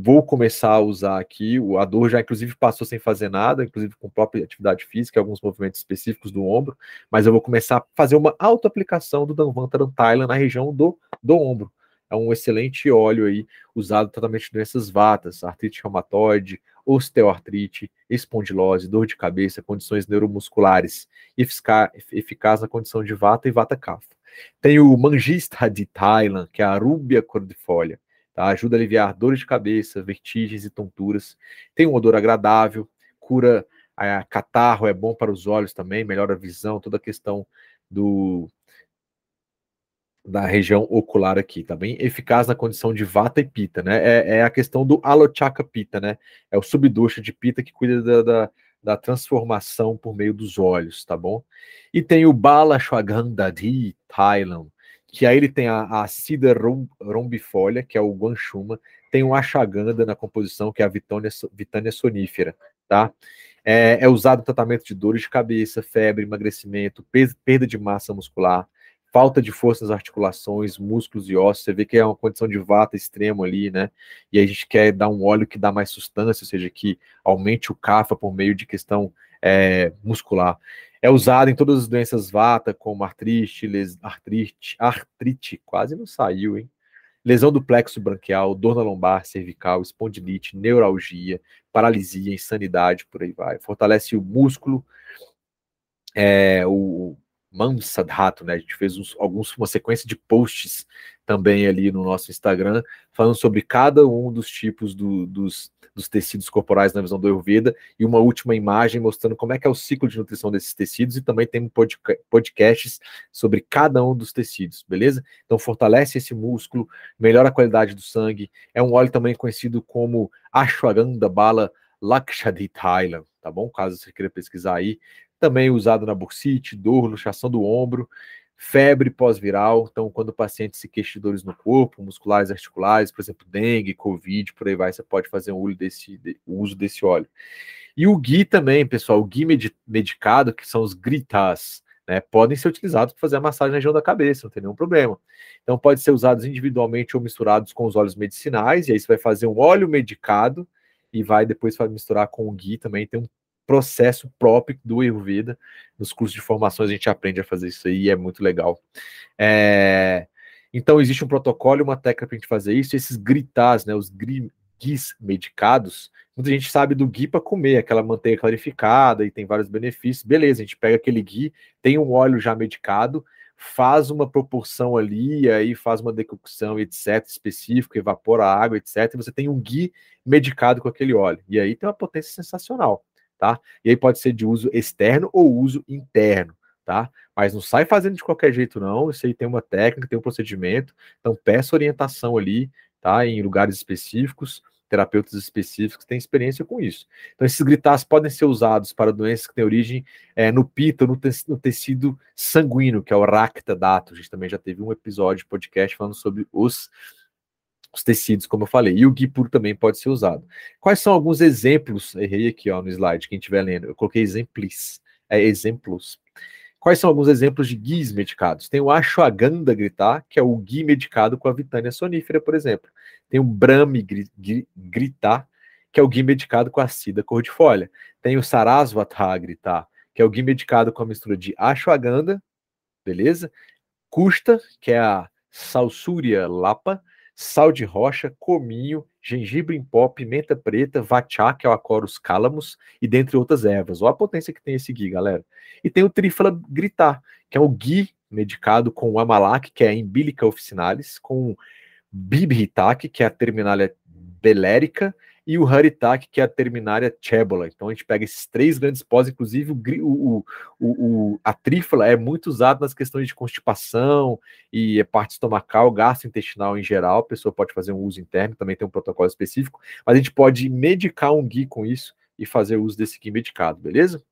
vou começar a usar aqui. O, a dor já, inclusive, passou sem fazer nada, inclusive com própria atividade física, alguns movimentos específicos do ombro, mas eu vou começar a fazer uma auto-aplicação do Danvantaran Thailand na região do, do ombro. É um excelente óleo aí, usado tratamento de doenças vatas, artrite reumatoide, osteoartrite, espondilose, dor de cabeça, condições neuromusculares, eficaz, eficaz na condição de vata e vata kapha. Tem o mangista de Thailand, que é a rúbia cordifolia Tá? Ajuda a aliviar dores de cabeça, vertigens e tonturas. Tem um odor agradável, cura a catarro, é bom para os olhos também, melhora a visão, toda a questão do da região ocular aqui, tá bem? Eficaz na condição de vata e pita, né? É, é a questão do alochaka pita, né? É o subdoxa de pita que cuida da, da, da, transformação por meio dos olhos, tá bom? E tem o Bala Shwagandhari Thailand, que aí ele tem a, a Cida rombifolia, que é o guanchuma, tem o ashwagandha na composição, que é a vitânia, vitânia sonífera, tá? É, é, usado no tratamento de dores de cabeça, febre, emagrecimento, perda de massa muscular, falta de força nas articulações, músculos e ossos. Você vê que é uma condição de vata extremo ali, né? E a gente quer dar um óleo que dá mais sustância, ou seja, que aumente o CAFA por meio de questão é, muscular. É usado em todas as doenças vata, como artrite, les, artrite, artrite, quase não saiu, hein? Lesão do plexo branquial, dor na lombar, cervical, espondilite, neuralgia, paralisia, insanidade, por aí vai. Fortalece o músculo, é, o, Mansa Rato, né? A gente fez uns, alguns, uma sequência de posts também ali no nosso Instagram, falando sobre cada um dos tipos do, dos, dos tecidos corporais na visão do Ayurveda e uma última imagem mostrando como é que é o ciclo de nutrição desses tecidos e também tem podcasts sobre cada um dos tecidos, beleza? Então fortalece esse músculo, melhora a qualidade do sangue, é um óleo também conhecido como Ashwagandha Bala Lakshadithaila, tá bom? Caso você queira pesquisar aí, também usado na bursite, dor, luxação do ombro, febre pós-viral, então quando o paciente se queixa de dores no corpo, musculares, articulares, por exemplo, dengue, covid, por aí vai, você pode fazer um desse, o uso desse óleo. E o ghee também, pessoal, o ghee medicado, que são os gritas, né, podem ser utilizados para fazer a massagem na região da cabeça, não tem nenhum problema. Então pode ser usados individualmente ou misturados com os óleos medicinais, e aí você vai fazer um óleo medicado e vai depois vai misturar com o ghee também, tem um processo próprio do Ayurveda. Nos cursos de formação a gente aprende a fazer isso aí e é muito legal. É... Então, existe um protocolo e uma técnica para a gente fazer isso. Esses gritas, né, os guis medicados, muita gente sabe do ghee para comer, aquela manteiga clarificada e tem vários benefícios. Beleza, a gente pega aquele ghee, tem um óleo já medicado, faz uma proporção ali, aí faz uma decocção, etc., específico, evapora a água, etc., e você tem um ghee medicado com aquele óleo. E aí tem uma potência sensacional tá? E aí pode ser de uso externo ou uso interno, tá? Mas não sai fazendo de qualquer jeito, não. Isso aí tem uma técnica, tem um procedimento. Então peça orientação ali, tá? Em lugares específicos, terapeutas específicos que têm experiência com isso. Então, esses gritas podem ser usados para doenças que têm origem é, no pito, no, te no tecido sanguíneo, que é o racta dato. A gente também já teve um episódio de podcast falando sobre os os tecidos, como eu falei, e o ghee puro também pode ser usado. Quais são alguns exemplos? Errei aqui ó, no slide, quem estiver lendo, eu coloquei exemplos, é exemplos. Quais são alguns exemplos de guis medicados? Tem o ashwagandha gritar, que é o ghee medicado com a vitânia sonífera, por exemplo. Tem o brahmi gritar, que é o ghee medicado com a cida cordifólia. Tem o sarasvata gritar, que é o ghee medicado com a mistura de ashwagandha, beleza? Custa, que é a salsúria lapa, sal de rocha, cominho, gengibre em pó, pimenta preta, vatchá, que é o Acorus calamus, e dentre outras ervas. Olha a potência que tem esse ghee, galera. E tem o trífala gritar, que é o ghee medicado com o amalak, que é a Imbilica officinalis, com bibhitak, que é a terminália belérica, e o Haritak, que é a terminária Chebola. Então a gente pega esses três grandes pós, inclusive o, o, o, a trífala é muito usada nas questões de constipação e parte estomacal, gastrointestinal em geral. A pessoa pode fazer um uso interno, também tem um protocolo específico, mas a gente pode medicar um gui com isso e fazer uso desse gui medicado, beleza?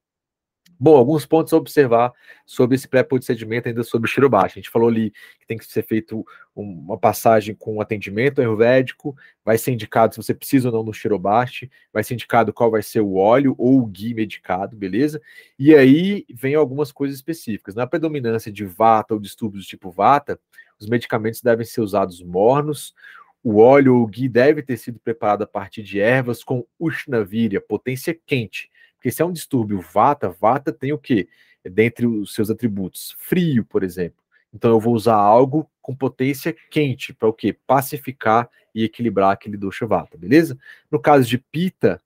Bom, alguns pontos a observar sobre esse pré-procedimento ainda sobre o Shirobasha. A gente falou ali que tem que ser feito uma passagem com atendimento ayurvédico, vai ser indicado se você precisa ou não no Shirobasha, vai ser indicado qual vai ser o óleo ou o ghee medicado, beleza? E aí vem algumas coisas específicas. Na predominância de vata ou distúrbios do tipo vata, os medicamentos devem ser usados mornos, o óleo ou o ghee deve ter sido preparado a partir de ervas com Ushnavirya, potência quente, porque se é um distúrbio vata, vata tem o quê? Dentre os seus atributos, frio, por exemplo. Então eu vou usar algo com potência quente para o quê? Pacificar e equilibrar aquele dosha vata, beleza? No caso de pita,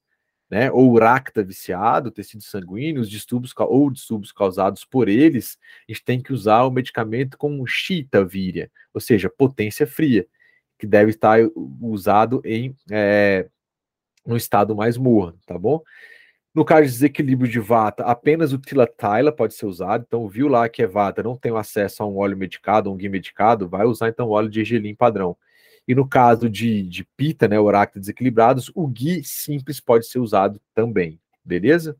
né, ou racta viciado, tecido sanguíneo, os distúrbios ou distúrbios causados por eles, a gente tem que usar o medicamento com shita víria, ou seja, potência fria, que deve estar usado em é, estado mais morno, tá bom? No caso de desequilíbrio de vata, apenas o tilataila pode ser usado. Então, viu lá que é vata, não tem acesso a um óleo medicado, um ghee medicado, vai usar então o óleo de gergelim padrão. E no caso de, de pita, né, oráculos desequilibrados, o ghee simples pode ser usado também, beleza?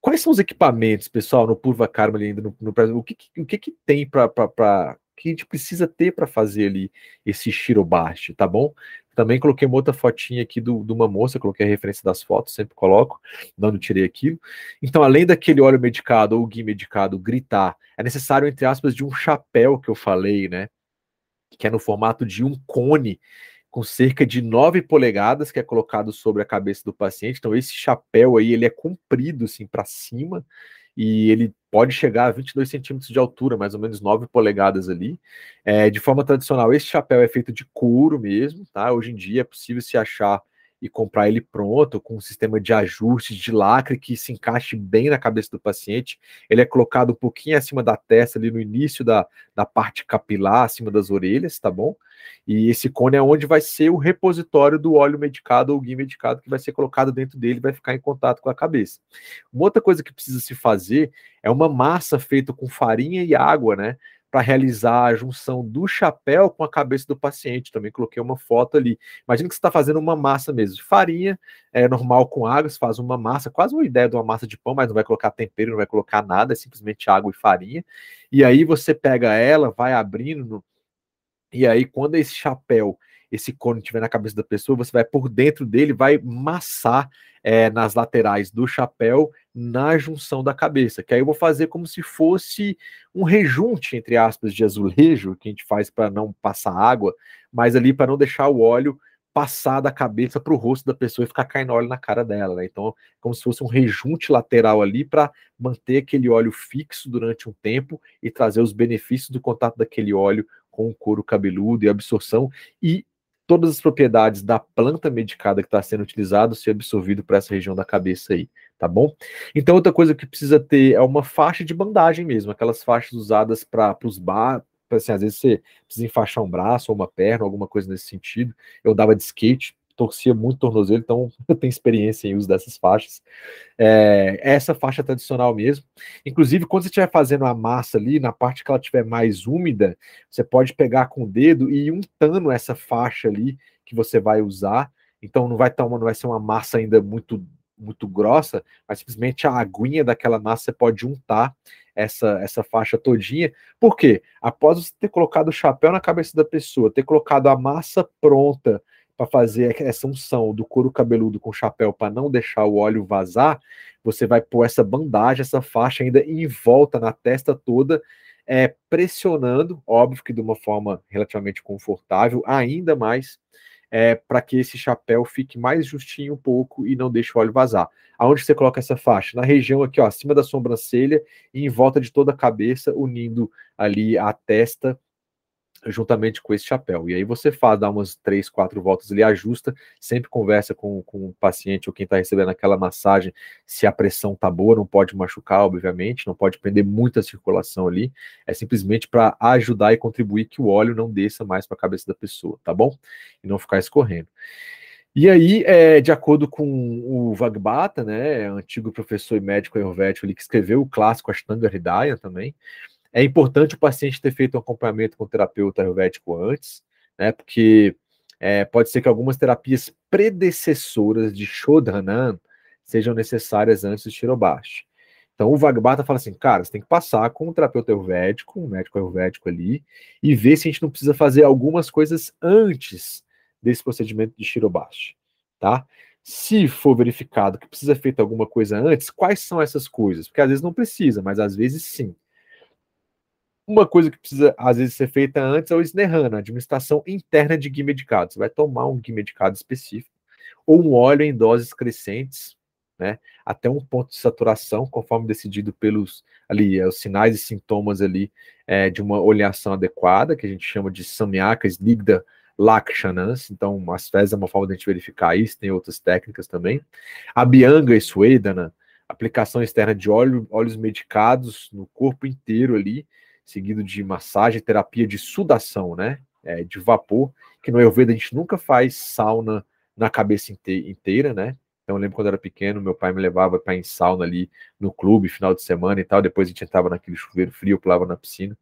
Quais são os equipamentos, pessoal, no Purva Karma ali ainda no, no o que, o que, que tem para que a gente precisa ter para fazer ali esse shirobashi, tá bom? Também coloquei uma outra fotinha aqui do, de uma moça, coloquei a referência das fotos, sempre coloco, não tirei aquilo. Então, além daquele óleo medicado ou gui medicado gritar, é necessário, entre aspas, de um chapéu que eu falei, né? Que é no formato de um cone, com cerca de 9 polegadas, que é colocado sobre a cabeça do paciente. Então, esse chapéu aí, ele é comprido, assim, para cima, e ele pode chegar a 22 centímetros de altura, mais ou menos 9 polegadas ali. É, de forma tradicional, esse chapéu é feito de couro mesmo, tá? Hoje em dia é possível se achar e comprar ele pronto, com um sistema de ajuste, de lacre que se encaixe bem na cabeça do paciente. Ele é colocado um pouquinho acima da testa, ali no início da, da parte capilar, acima das orelhas, tá bom? E esse cone é onde vai ser o repositório do óleo medicado ou guia medicado que vai ser colocado dentro dele vai ficar em contato com a cabeça. Uma outra coisa que precisa se fazer é uma massa feita com farinha e água, né? Para realizar a junção do chapéu com a cabeça do paciente. Também coloquei uma foto ali. Imagina que você está fazendo uma massa mesmo de farinha, é normal com água, você faz uma massa, quase uma ideia de uma massa de pão, mas não vai colocar tempero, não vai colocar nada, é simplesmente água e farinha. E aí você pega ela, vai abrindo, e aí quando esse chapéu esse cone estiver na cabeça da pessoa, você vai por dentro dele, vai massar é, nas laterais do chapéu, na junção da cabeça. Que aí eu vou fazer como se fosse um rejunte, entre aspas, de azulejo, que a gente faz para não passar água, mas ali para não deixar o óleo passar da cabeça para o rosto da pessoa e ficar caindo óleo na cara dela. Né? Então, como se fosse um rejunte lateral ali para manter aquele óleo fixo durante um tempo e trazer os benefícios do contato daquele óleo com o couro cabeludo e absorção e todas as propriedades da planta medicada que está sendo utilizado ser absorvido para essa região da cabeça aí, tá bom? Então, outra coisa que precisa ter é uma faixa de bandagem mesmo, aquelas faixas usadas para os bar, assim, às vezes você precisa enfaixar um braço ou uma perna, alguma coisa nesse sentido. Eu dava de skate, torcia muito tornozelo, então eu tenho experiência em uso dessas faixas. É, essa faixa tradicional mesmo. Inclusive, quando você estiver fazendo a massa ali, na parte que ela estiver mais úmida, você pode pegar com o dedo e ir untando essa faixa ali que você vai usar. Então não vai, estar uma, não vai ser uma massa ainda muito muito grossa, mas simplesmente a aguinha daquela massa você pode untar essa, essa faixa todinha. Por quê? Após você ter colocado o chapéu na cabeça da pessoa, ter colocado a massa pronta, para fazer essa unção do couro cabeludo com chapéu para não deixar o óleo vazar, você vai pôr essa bandagem, essa faixa ainda em volta na testa toda, é, pressionando, óbvio que de uma forma relativamente confortável, ainda mais é, para que esse chapéu fique mais justinho um pouco e não deixe o óleo vazar. Aonde você coloca essa faixa? Na região aqui, ó, acima da sobrancelha e em volta de toda a cabeça, unindo ali a testa juntamente com esse chapéu. E aí você faz, dá umas três, quatro voltas ali, ajusta, sempre conversa com, com o paciente ou quem está recebendo aquela massagem, se a pressão tá boa, não pode machucar, obviamente, não pode prender muita circulação ali, é simplesmente para ajudar e contribuir que o óleo não desça mais para a cabeça da pessoa, tá bom? E não ficar escorrendo. E aí, é, de acordo com o Vagbata, né, antigo professor e médico ayurvédico ali, que escreveu o clássico Ashtanga Hridaya também, é importante o paciente ter feito um acompanhamento com o terapeuta ayurvédico antes, né? Porque é, pode ser que algumas terapias predecessoras de Shodhanan sejam necessárias antes do Shirobashi. Então o Vagbata fala assim, cara, você tem que passar com um terapeuta ayurvédico, um médico ayurvédico ali, e ver se a gente não precisa fazer algumas coisas antes desse procedimento de Shirobashi, tá? Se for verificado que precisa ser feita alguma coisa antes, quais são essas coisas? Porque às vezes não precisa, mas às vezes sim. Uma coisa que precisa, às vezes, ser feita antes é o SNERAN, a administração interna de guia medicado. Você vai tomar um guia medicado específico, ou um óleo em doses crescentes, né, até um ponto de saturação, conforme decidido pelos ali, é, os sinais e sintomas ali é, de uma oleação adequada, que a gente chama de samyaka, snigda lakshanas, então as fezes é uma forma de a gente verificar isso, tem outras técnicas também. A bianga e suedana, aplicação externa de óleo, óleos medicados no corpo inteiro ali, seguido de massagem, terapia de sudação, né? É, de vapor, que no Ayurveda a gente nunca faz sauna na cabeça inteira, né? Então eu lembro quando eu era pequeno, meu pai me levava para em sauna ali no clube, final de semana e tal, depois a gente entrava naquele chuveiro frio, pulava na piscina.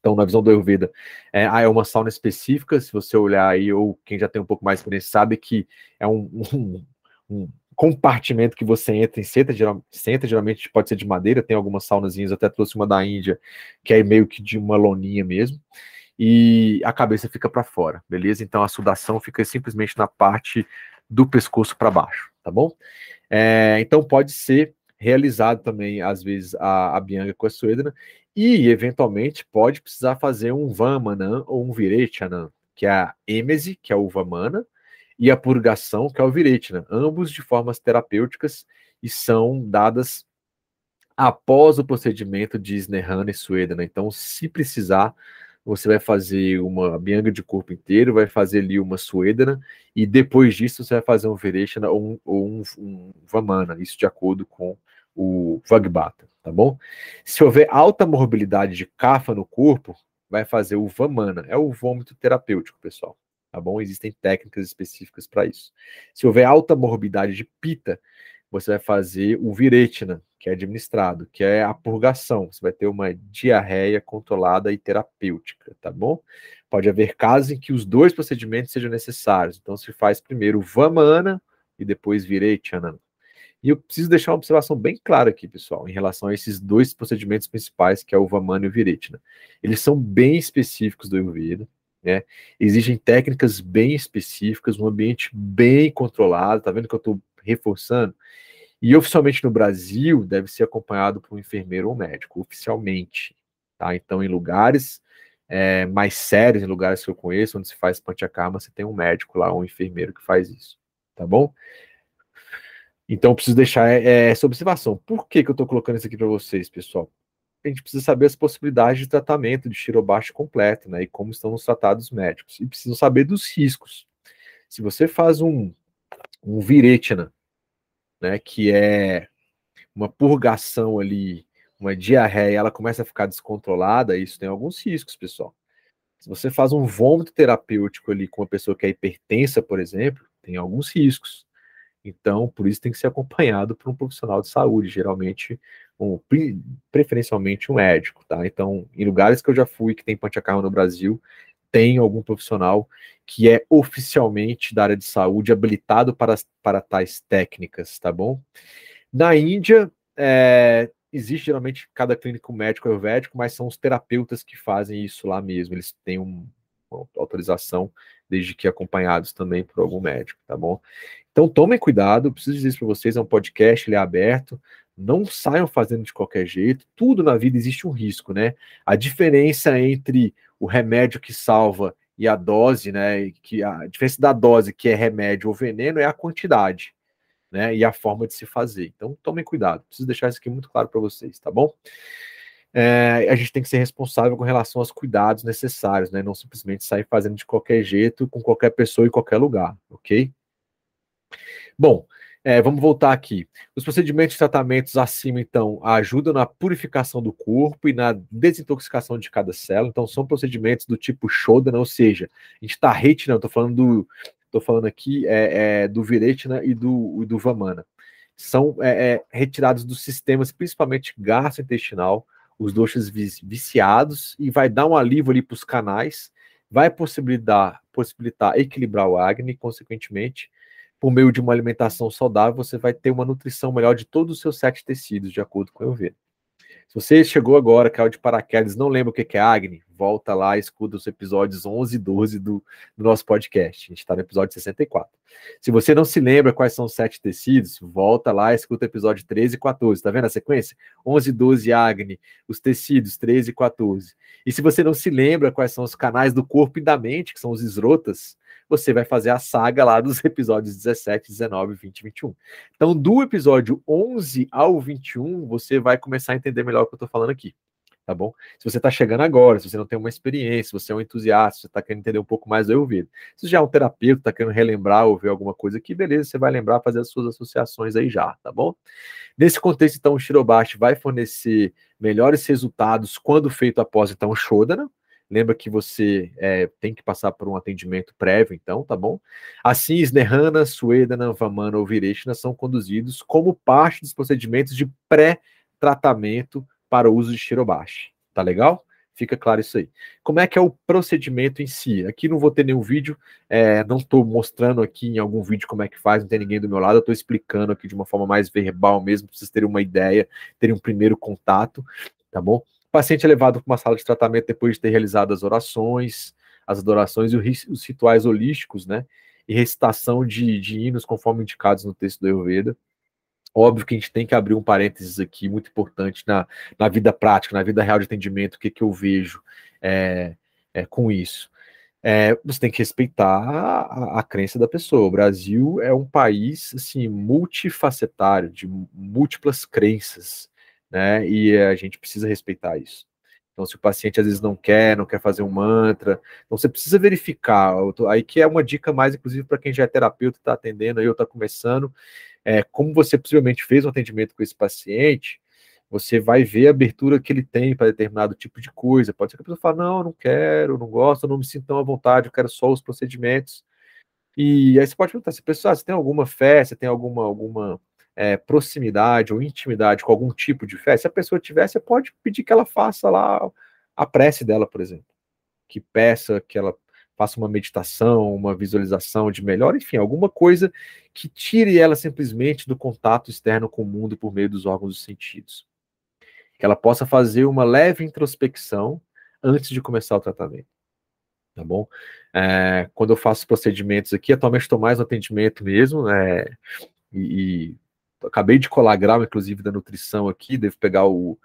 Então, na visão do Ayurveda, é, ah, é uma sauna específica, se você olhar aí, ou quem já tem um pouco mais de experiência sabe que é um, um, um compartimento que você entra e senta, geral, senta, geralmente pode ser de madeira, tem algumas saunazinhas, até trouxe uma da Índia, que é meio que de uma loninha mesmo, e a cabeça fica para fora, beleza? Então a sudação fica simplesmente na parte do pescoço para baixo, tá bom? É, então pode ser realizado também, às vezes, a, a Bianca com a Suedana, e eventualmente pode precisar fazer um Vamana ou um Virechanan, que é a êmese, que é o Vamana, e a purgação, que é o viretina, ambos de formas terapêuticas e são dadas após o procedimento de Snehan e Suedana. Então, se precisar, você vai fazer uma bianga de corpo inteiro, vai fazer ali uma suedana, e depois disso você vai fazer um Vireshana ou um, ou um, um Vamana, isso de acordo com o Vagbata, tá bom? Se houver alta morbilidade de kafa no corpo, vai fazer o Vamana, é o vômito terapêutico, pessoal, tá bom? Existem técnicas específicas para isso. Se houver alta morbidade de pita, você vai fazer o Viretina, que é administrado, que é a purgação. Você vai ter uma diarreia controlada e terapêutica, tá bom? Pode haver casos em que os dois procedimentos sejam necessários. Então, se faz primeiro o Vamana e depois Viretana. E eu preciso deixar uma observação bem clara aqui, pessoal, em relação a esses dois procedimentos principais, que é o Vamana e o Viretana. Eles são bem específicos do Ayurveda, né? Técnicas bem específicas, um ambiente bem controlado, tá vendo que eu estou reforçando? E oficialmente no Brasil deve ser acompanhado por um enfermeiro ou médico, oficialmente. Tá? Então, em lugares é, mais sérios, em lugares que eu conheço, onde se faz panchakarma, você tem um médico lá, um enfermeiro que faz isso. Tá bom? Então, preciso deixar é, essa observação. Por que, que eu estou colocando isso aqui para vocês, pessoal? A gente precisa saber as possibilidades de tratamento de shirobashi completo, né? E como estão os tratados médicos. E precisam saber dos riscos. Se você faz um, um viretina, né, que é uma purgação ali, uma diarreia, ela começa a ficar descontrolada, isso tem alguns riscos, pessoal. Se você faz um vômito terapêutico ali com uma pessoa que é hipertensa, por exemplo, tem alguns riscos. Então, por isso tem que ser acompanhado por um profissional de saúde, geralmente, um, preferencialmente um médico, tá? Então, em lugares que eu já fui, que tem panchakarma no Brasil, tem algum profissional que é oficialmente da área de saúde habilitado para, para tais técnicas, tá bom? Na Índia, é, existe geralmente cada clínico médico ayurvédico, mas são os terapeutas que fazem isso lá mesmo, eles têm um, uma autorização, desde que acompanhados também por algum médico, tá bom? Então tomem cuidado, preciso dizer isso para vocês, é um podcast, ele é aberto, não saiam fazendo de qualquer jeito, tudo na vida existe um risco, né? A diferença entre o remédio que salva e a dose, né? Que a diferença da dose, que é remédio ou veneno, é a quantidade, né? E a forma de se fazer. Então, tomem cuidado. Preciso deixar isso aqui muito claro para vocês, tá bom? É, a gente tem que ser responsável com relação aos cuidados necessários, né? Não simplesmente sair fazendo de qualquer jeito, com qualquer pessoa em qualquer lugar, ok? Bom, é, vamos voltar aqui. Os procedimentos de tratamentos acima, então, ajudam na purificação do corpo e na desintoxicação de cada célula. Então, são procedimentos do tipo Shodana, ou seja, a gente está retinando, estou falando do. Estou falando aqui é, é, do Viretina e do, do Vamana. São é, é, retirados dos sistemas, principalmente gastrointestinal, os doxas viciados, e vai dar um alívio ali para os canais, vai possibilitar, possibilitar equilibrar o Agni, consequentemente, por meio de uma alimentação saudável, você vai ter uma nutrição melhor de todos os seus sete tecidos, de acordo com o Ayurveda. Se você chegou agora, caiu de paraquedas, não lembra o que é Agni, volta lá e escuta os episódios 11 e 12 do, do nosso podcast. A gente está no episódio 64. Se você não se lembra quais são os sete tecidos, volta lá e escuta o episódio 13 e 14. Tá vendo a sequência? 11, 12 Agni, os tecidos 13 e 14. E se você não se lembra quais são os canais do corpo e da mente, que são os esrotas, você vai fazer a saga lá dos episódios 17, 19, 20 e 21. Então, do episódio 11 ao 21, você vai começar a entender melhor o que eu estou falando aqui. Tá bom? Se você está chegando agora, se você não tem uma experiência, se você é um entusiasta, se você está querendo entender um pouco mais do ouvido. Se já é um terapeuta, está querendo relembrar ou ver alguma coisa aqui, beleza, você vai lembrar, fazer as suas associações aí já, tá bom? Nesse contexto, então, o Shirobashi vai fornecer melhores resultados quando feito após, então, o Shodana, Lembra que você é, tem que passar por um atendimento prévio, então, tá bom? Assim, Snehana, Suedana, Vamana ou Vireshna são conduzidos como parte dos procedimentos de pré-tratamento para o uso de Shirobashi. Tá legal? Fica claro isso aí. Como é que é o procedimento em si? Aqui não vou ter nenhum vídeo, é, não estou mostrando aqui em algum vídeo como é que faz, não tem ninguém do meu lado, eu estou explicando aqui de uma forma mais verbal mesmo, para vocês terem uma ideia, terem um primeiro contato, tá bom? O paciente é levado para uma sala de tratamento depois de ter realizado as orações, as adorações e os rituais holísticos, né? E recitação de, de hinos conforme indicados no texto do Ayurveda. Óbvio que a gente tem que abrir um parênteses aqui muito importante na, na vida prática, na vida real de atendimento, o que, que eu vejo é, é, com isso. É, você tem que respeitar a, a, crença da pessoa. O Brasil é um país assim multifacetário, de múltiplas crenças né? E a gente precisa respeitar isso. Então, se o paciente às vezes não quer, não quer fazer um mantra, então você precisa verificar. Aí que é uma dica mais, inclusive, para quem já é terapeuta está atendendo aí ou está começando, é, como você possivelmente fez um atendimento com esse paciente, você vai ver a abertura que ele tem para determinado tipo de coisa. Pode ser que a pessoa fale, não, não quero, não gosto, não me sinto tão à vontade, eu quero só os procedimentos. E aí você pode perguntar se pessoal, você tem alguma fé, você tem alguma, alguma é, proximidade ou intimidade com algum tipo de fé, se a pessoa tiver, você pode pedir que ela faça lá a prece dela, por exemplo. Que peça que ela faça uma meditação, uma visualização de melhor, enfim, alguma coisa que tire ela simplesmente do contato externo com o mundo por meio dos órgãos dos sentidos. Que ela possa fazer uma leve introspecção antes de começar o tratamento. Tá bom? É, quando eu faço procedimentos aqui, atualmente estou mais no atendimento mesmo, né? E, e acabei de colar grau, inclusive, da nutrição aqui, devo pegar o,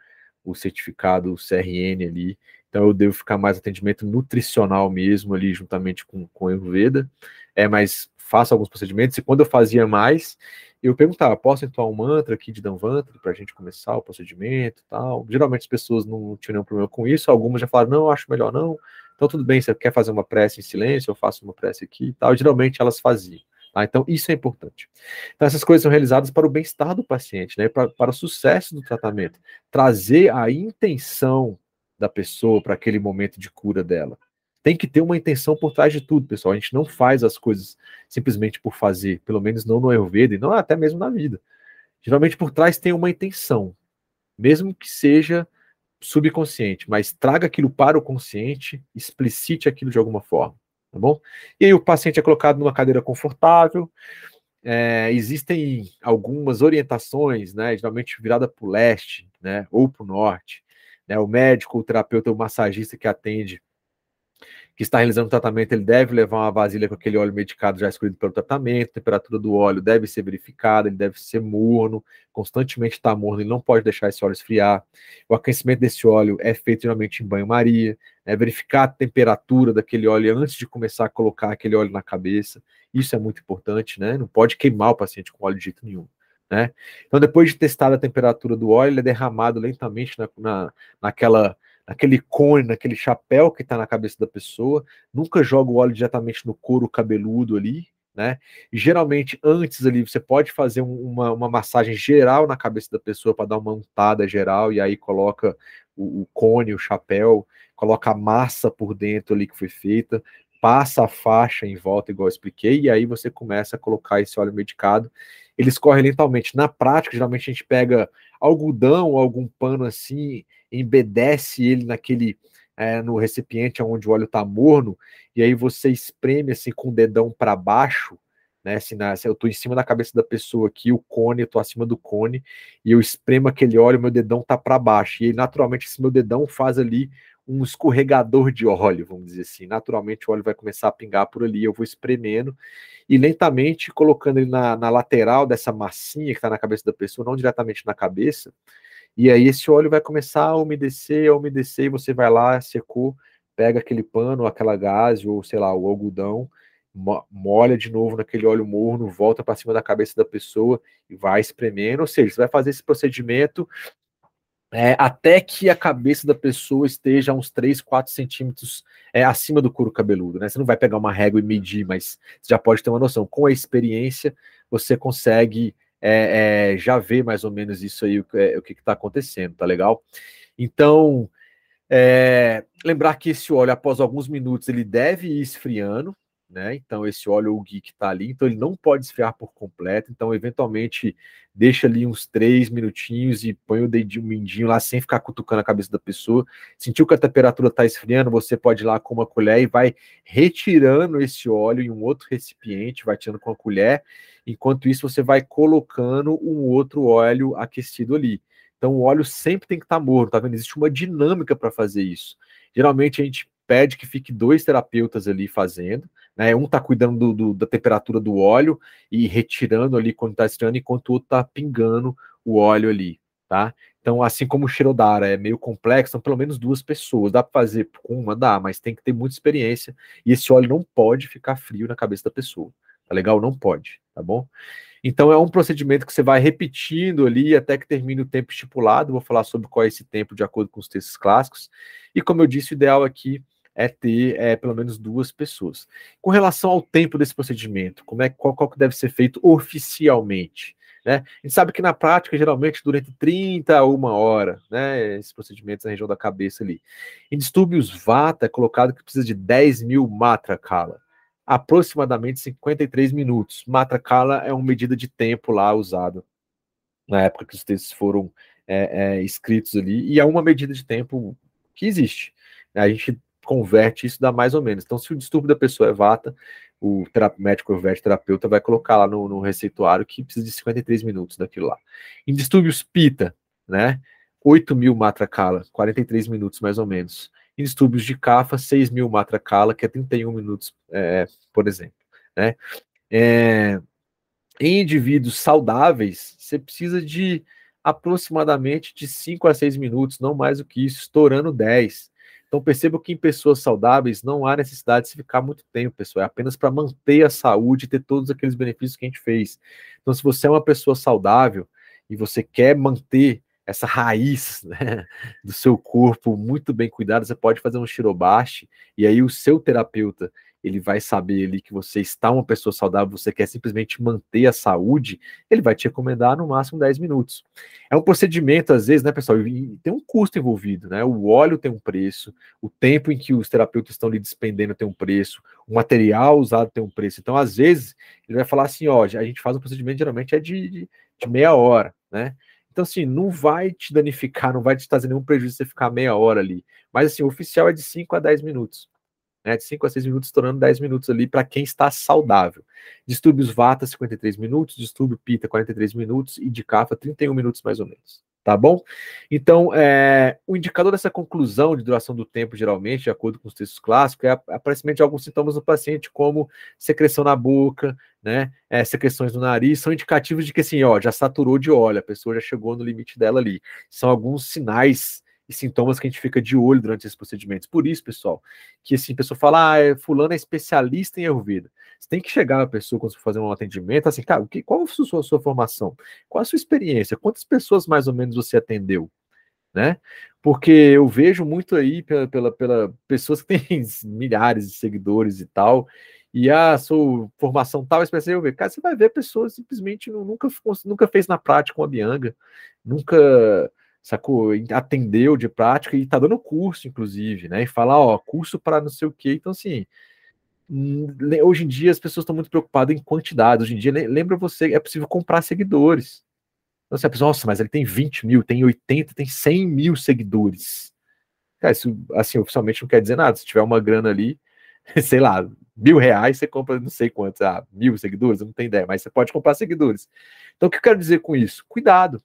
o certificado o CRN ali, então eu devo ficar mais atendimento nutricional mesmo ali, juntamente com, com a Ayurveda, é, mas faço alguns procedimentos, e quando eu fazia mais, eu perguntava, posso entrar um mantra aqui de Danvantra para a gente começar o procedimento tal? Geralmente as pessoas não tinham nenhum problema com isso, algumas já falaram, não, acho melhor não, então tudo bem, você quer fazer uma prece em silêncio, eu faço uma prece aqui e tal, geralmente elas faziam. Tá? Então, isso é importante. Então, essas coisas são realizadas para o bem-estar do paciente, né? para, para o sucesso do tratamento. Trazer a intenção da pessoa para aquele momento de cura dela. Tem que ter uma intenção por trás de tudo, pessoal. A gente não faz as coisas simplesmente por fazer, pelo menos não no Ayurveda e não até mesmo na vida. Geralmente por trás tem uma intenção, mesmo que seja subconsciente, mas traga aquilo para o consciente, explicite aquilo de alguma forma tá bom? E aí o paciente é colocado numa cadeira confortável, é, existem algumas orientações, né, geralmente virada para o leste, né, ou para o norte, né, o médico, o terapeuta, o massagista que atende que está realizando o tratamento, ele deve levar uma vasilha com aquele óleo medicado já escolhido pelo tratamento, a temperatura do óleo deve ser verificada, ele deve ser morno, constantemente está morno, ele não pode deixar esse óleo esfriar. O aquecimento desse óleo é feito geralmente em banho-maria, né, verificar a temperatura daquele óleo antes de começar a colocar aquele óleo na cabeça, isso é muito importante, né? Não pode queimar o paciente com óleo de jeito nenhum. Né? Então, depois de testar a temperatura do óleo, ele é derramado lentamente na, na, naquela naquele cone, naquele chapéu que está na cabeça da pessoa, nunca joga o óleo diretamente no couro cabeludo ali, né? E geralmente antes ali você pode fazer uma, uma massagem geral na cabeça da pessoa para dar uma untada geral e aí coloca o, o, cone, o chapéu, coloca a massa por dentro ali que foi feita, passa a faixa em volta, igual eu expliquei, e aí você começa a colocar esse óleo medicado. Ele escorre lentamente. Na prática, geralmente a gente pega algodão algum pano assim embedece ele naquele é, no recipiente onde o óleo está morno, e aí você espreme assim com o dedão para baixo, né? Se, na, eu estou em cima da cabeça da pessoa aqui, o cone, eu estou acima do cone, e eu espremo aquele óleo, meu dedão está para baixo. E aí, naturalmente, esse meu dedão faz ali um escorregador de óleo, vamos dizer assim. Naturalmente, o óleo vai começar a pingar por ali, eu vou espremendo e lentamente colocando ele na, na lateral dessa massinha que está na cabeça da pessoa, não diretamente na cabeça, e aí esse óleo vai começar a umedecer, a umedecer, e você vai lá, secou, pega aquele pano, aquela gase, ou sei lá, o algodão, molha de novo naquele óleo morno, volta para cima da cabeça da pessoa e vai espremendo. Ou seja, você vai fazer esse procedimento é, até que a cabeça da pessoa esteja uns 3, 4 centímetros é, acima do couro cabeludo. Né? Você não vai pegar uma régua e medir, mas você já pode ter uma noção. Com a experiência, você consegue é, é, já vê mais ou menos isso aí, o, é, o que está acontecendo, tá legal? Então, é, lembrar que esse óleo, após alguns minutos, ele deve ir esfriando, né? Então, esse óleo, geek está ali, então ele não pode esfriar por completo. Então, eventualmente, deixa ali uns três minutinhos e põe o dedinho, o mindinho lá, sem ficar cutucando a cabeça da pessoa. Sentiu que a temperatura está esfriando, você pode ir lá com uma colher e vai retirando esse óleo em um outro recipiente, vai tirando com a colher Enquanto isso, você vai colocando um outro óleo aquecido ali. Então, o óleo sempre tem que estar tá morno, tá vendo? Existe uma dinâmica para fazer isso. Geralmente, a gente pede que fique dois terapeutas ali fazendo, né? Um está cuidando do, do, da temperatura do óleo e retirando ali quando está estirando, enquanto o outro está pingando o óleo ali, tá? Então, assim como o Shirodara é meio complexo, são pelo menos duas pessoas. Dá para fazer com uma? Dá, mas tem que ter muita experiência. E esse óleo não pode ficar frio na cabeça da pessoa. Tá legal? Não pode, tá bom? Então é um procedimento que você vai repetindo ali até que termine o tempo estipulado. Vou falar sobre qual é esse tempo de acordo com os textos clássicos. E como eu disse, o ideal aqui é ter é, pelo menos duas pessoas. Com relação ao tempo desse procedimento, como é qual, qual que deve ser feito oficialmente? Né? A gente sabe que na prática, geralmente, durante 30 a uma hora, né, esses procedimentos na região da cabeça ali. Em distúrbios Vata, é colocado que precisa de 10 mil matrakala, aproximadamente 53 minutos. Matrakala é uma medida de tempo lá usado na época que os textos foram é, é, escritos ali, e é uma medida de tempo que existe. A gente converte isso dá mais ou menos. Então, se o distúrbio da pessoa é vata, o médico ou o terapeuta vai colocar lá no, no, receituário que precisa de 53 minutos daquilo lá. Em distúrbios pita, né? 8 mil matracala, 43 minutos mais ou menos. Em distúrbios de cafa, 6 mil matracala, que é 31 minutos, é, por exemplo. Né? É, em indivíduos saudáveis, você precisa de aproximadamente de 5 a 6 minutos, não mais do que isso, estourando 10. Então perceba que em pessoas saudáveis não há necessidade de se ficar muito tempo, pessoal. É apenas para manter a saúde e ter todos aqueles benefícios que a gente fez. Então, se você é uma pessoa saudável e você quer manter essa raiz né, do seu corpo muito bem cuidada, você pode fazer um shirobashi e aí o seu terapeuta ele vai saber ali que você está uma pessoa saudável, você quer simplesmente manter a saúde, ele vai te recomendar no máximo 10 minutos. É um procedimento, às vezes, né, pessoal, e tem um custo envolvido, né? O óleo tem um preço, o tempo em que os terapeutas estão lhe despendendo tem um preço, o material usado tem um preço. Então, às vezes, ele vai falar assim: ó, a gente faz um procedimento, geralmente é de, de, de meia hora, né? Então, assim, não vai te danificar, não vai te trazer nenhum prejuízo você ficar meia hora ali. Mas, assim, o oficial é de 5 a 10 minutos né, de 5 a 6 minutos, estourando 10 minutos ali para quem está saudável. Distúrbios Vata, 53 minutos, distúrbio Pita, 43 minutos, e de Kapha, 31 minutos mais ou menos. Tá bom? Então, é, o indicador dessa conclusão de duração do tempo, geralmente, de acordo com os textos clássicos, é aparecimento de alguns sintomas no paciente, como secreção na boca, né, é, secreções no nariz, são indicativos de que, assim, ó, já saturou de óleo, a pessoa já chegou no limite dela ali. São alguns sinais e sintomas que a gente fica de olho durante esses procedimentos. Por isso, pessoal, que assim, a pessoa fala, ah, é, fulano é especialista em Ayurveda. Você tem que chegar a pessoa quando você for fazer um atendimento, assim, cara, qual a sua, a sua formação? Qual a sua experiência? Quantas pessoas mais ou menos você atendeu? Né? Porque eu vejo muito aí pela, pela, pela pessoas que têm milhares de seguidores e tal, e a sua formação tal, especial, eu ver, cara, você vai ver pessoas simplesmente nunca, nunca fez na prática uma bianga, nunca sacou? Atendeu de prática e tá dando curso, inclusive, né? E fala, ó, curso para não sei o quê. Então, assim, hum, hoje em dia as pessoas estão muito preocupadas em quantidade. Hoje em dia, lembra você, é possível comprar seguidores. Então, assim, a pessoa, nossa, mas ele tem 20 mil, tem 80, tem 100 mil seguidores. Cara, isso, assim, oficialmente não quer dizer nada. Se tiver uma grana ali, sei lá, mil reais, você compra não sei quantos, ah, mil seguidores, não tenho ideia, mas você pode comprar seguidores. Então, o que eu quero dizer com isso? Cuidado.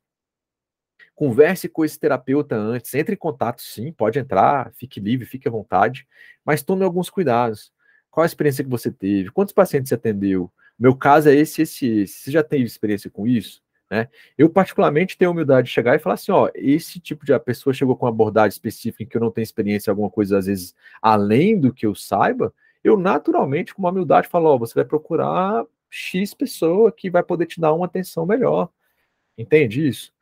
Converse com esse terapeuta antes, entre em contato, sim, pode entrar, fique livre, fique à vontade, mas tome alguns cuidados. Qual a experiência que você teve? Quantos pacientes você atendeu? Meu caso é esse, esse, esse. Você já teve experiência com isso? Né? Eu, particularmente, tenho a humildade de chegar e falar assim: ó, esse tipo de pessoa chegou com uma abordagem específica em que eu não tenho experiência, alguma coisa, às vezes, além do que eu saiba, eu naturalmente, com uma humildade, falo: ó, você vai procurar X pessoa que vai poder te dar uma atenção melhor. Entende isso?